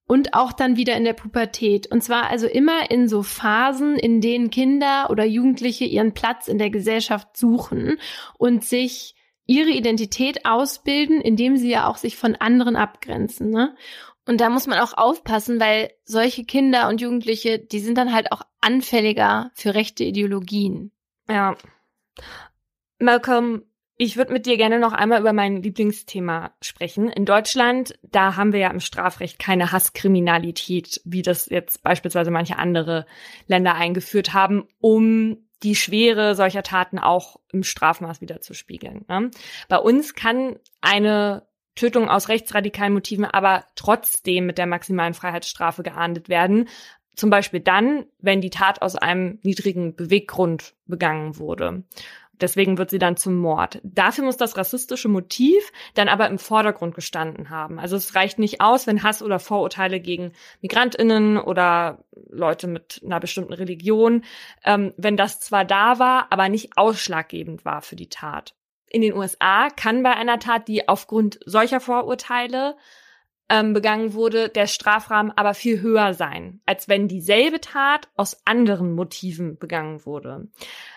und auch dann wieder in der Pubertät. Und zwar also immer in so Phasen, in denen Kinder oder Jugendliche ihren Platz in der Gesellschaft suchen und sich ihre Identität ausbilden, indem sie ja auch sich von anderen abgrenzen. Ne? Und da muss man auch aufpassen, weil solche Kinder und Jugendliche, die sind dann halt auch anfälliger für rechte Ideologien. Ja. Malcolm, ich würde mit dir gerne noch einmal über mein Lieblingsthema sprechen. In Deutschland, da haben wir ja im Strafrecht keine Hasskriminalität, wie das jetzt beispielsweise manche andere Länder eingeführt haben, um die Schwere solcher Taten auch im Strafmaß wieder zu spiegeln. Ne? Bei uns kann eine Tötung aus rechtsradikalen Motiven aber trotzdem mit der maximalen Freiheitsstrafe geahndet werden. Zum Beispiel dann, wenn die Tat aus einem niedrigen Beweggrund begangen wurde. Deswegen wird sie dann zum Mord. Dafür muss das rassistische Motiv dann aber im Vordergrund gestanden haben. Also es reicht nicht aus, wenn Hass oder Vorurteile gegen Migrantinnen oder Leute mit einer bestimmten Religion, ähm, wenn das zwar da war, aber nicht ausschlaggebend war für die Tat. In den USA kann bei einer Tat, die aufgrund solcher Vorurteile ähm, begangen wurde, der Strafrahmen aber viel höher sein, als wenn dieselbe Tat aus anderen Motiven begangen wurde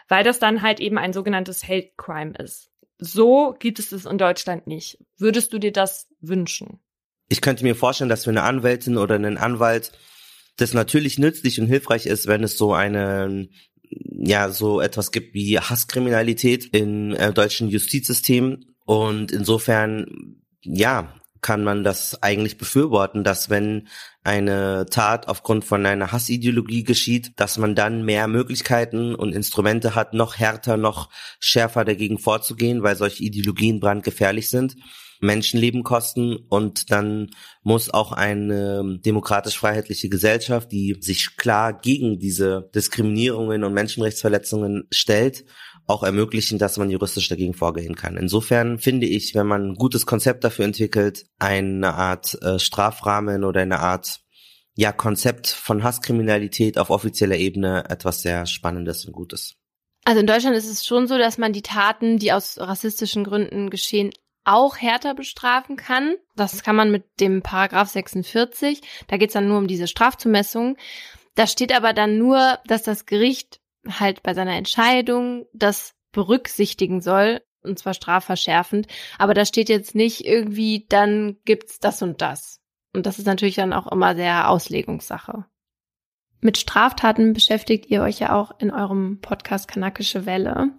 weil das dann halt eben ein sogenanntes Hate Crime ist. So gibt es es in Deutschland nicht. Würdest du dir das wünschen? Ich könnte mir vorstellen, dass für eine Anwältin oder einen Anwalt das natürlich nützlich und hilfreich ist, wenn es so eine ja so etwas gibt wie Hasskriminalität im äh, deutschen Justizsystem und insofern ja kann man das eigentlich befürworten, dass wenn eine Tat aufgrund von einer Hassideologie geschieht, dass man dann mehr Möglichkeiten und Instrumente hat, noch härter, noch schärfer dagegen vorzugehen, weil solche Ideologien brandgefährlich sind. Menschenleben kosten und dann muss auch eine demokratisch-freiheitliche Gesellschaft, die sich klar gegen diese Diskriminierungen und Menschenrechtsverletzungen stellt, auch ermöglichen, dass man juristisch dagegen vorgehen kann. Insofern finde ich, wenn man ein gutes Konzept dafür entwickelt, eine Art äh, Strafrahmen oder eine Art ja, Konzept von Hasskriminalität auf offizieller Ebene etwas sehr Spannendes und Gutes. Also in Deutschland ist es schon so, dass man die Taten, die aus rassistischen Gründen geschehen, auch härter bestrafen kann. Das kann man mit dem Paragraph 46. Da geht es dann nur um diese Strafzumessung. Da steht aber dann nur, dass das Gericht halt bei seiner Entscheidung das berücksichtigen soll, und zwar strafverschärfend. Aber da steht jetzt nicht irgendwie, dann gibt's das und das. Und das ist natürlich dann auch immer sehr Auslegungssache. Mit Straftaten beschäftigt ihr euch ja auch in eurem Podcast Kanakische Welle.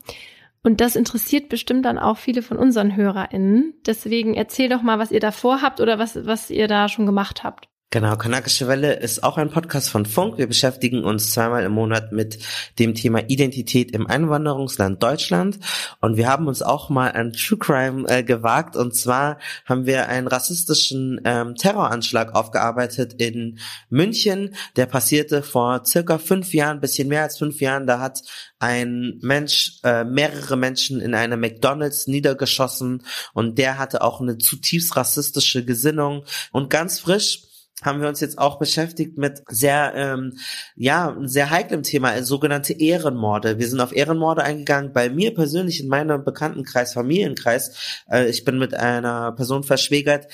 Und das interessiert bestimmt dann auch viele von unseren HörerInnen. Deswegen erzähl doch mal, was ihr da vorhabt oder was, was ihr da schon gemacht habt. Genau, Kanakische Welle ist auch ein Podcast von Funk. Wir beschäftigen uns zweimal im Monat mit dem Thema Identität im Einwanderungsland Deutschland. Und wir haben uns auch mal an True Crime äh, gewagt. Und zwar haben wir einen rassistischen ähm, Terroranschlag aufgearbeitet in München. Der passierte vor circa fünf Jahren, bisschen mehr als fünf Jahren. Da hat ein Mensch äh, mehrere Menschen in einem McDonald's niedergeschossen. Und der hatte auch eine zutiefst rassistische Gesinnung. Und ganz frisch haben wir uns jetzt auch beschäftigt mit sehr, ähm, ja, sehr heiklem Thema, äh, sogenannte Ehrenmorde. Wir sind auf Ehrenmorde eingegangen. Bei mir persönlich in meinem Bekanntenkreis, Familienkreis, äh, ich bin mit einer Person verschwägert,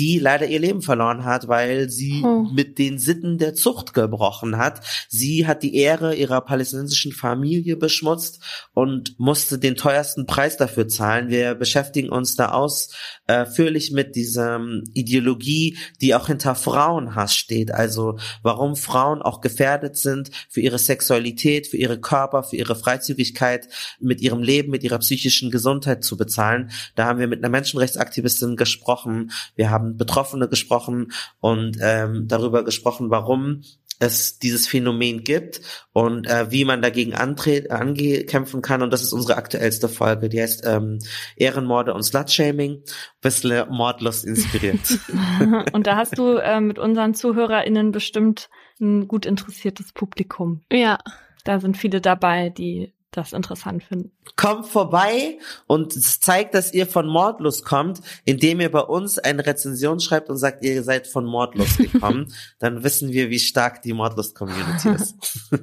die leider ihr Leben verloren hat, weil sie oh. mit den Sitten der Zucht gebrochen hat. Sie hat die Ehre ihrer palästinensischen Familie beschmutzt und musste den teuersten Preis dafür zahlen. Wir beschäftigen uns da ausführlich mit dieser Ideologie, die auch hinter Frauenhass steht. Also warum Frauen auch gefährdet sind für ihre Sexualität, für ihre Körper, für ihre Freizügigkeit, mit ihrem Leben, mit ihrer psychischen Gesundheit zu bezahlen. Da haben wir mit einer Menschenrechtsaktivistin gesprochen. Wir haben Betroffene gesprochen und ähm, darüber gesprochen, warum es dieses Phänomen gibt und äh, wie man dagegen ankämpfen kann. Und das ist unsere aktuellste Folge. Die heißt ähm, Ehrenmorde und Slutshaming. Bisschen Mordlust inspiriert. *laughs* und da hast du äh, mit unseren ZuhörerInnen bestimmt ein gut interessiertes Publikum. Ja. Da sind viele dabei, die das interessant finden. Kommt vorbei und zeigt, dass ihr von Mordlust kommt, indem ihr bei uns eine Rezension schreibt und sagt, ihr seid von Mordlust *laughs* gekommen. Dann wissen wir, wie stark die Mordlust-Community ist. *laughs*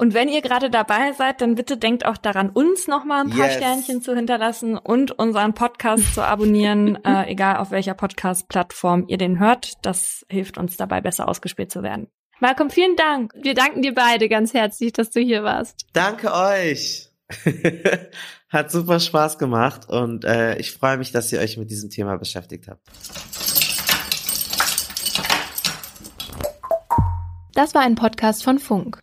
Und wenn ihr gerade dabei seid, dann bitte denkt auch daran, uns nochmal ein paar yes. Sternchen zu hinterlassen und unseren Podcast zu abonnieren, *laughs* äh, egal auf welcher Podcast-Plattform ihr den hört. Das hilft uns dabei, besser ausgespielt zu werden. Malcolm, vielen Dank. Wir danken dir beide ganz herzlich, dass du hier warst. Danke euch. *laughs* Hat super Spaß gemacht und äh, ich freue mich, dass ihr euch mit diesem Thema beschäftigt habt. Das war ein Podcast von Funk.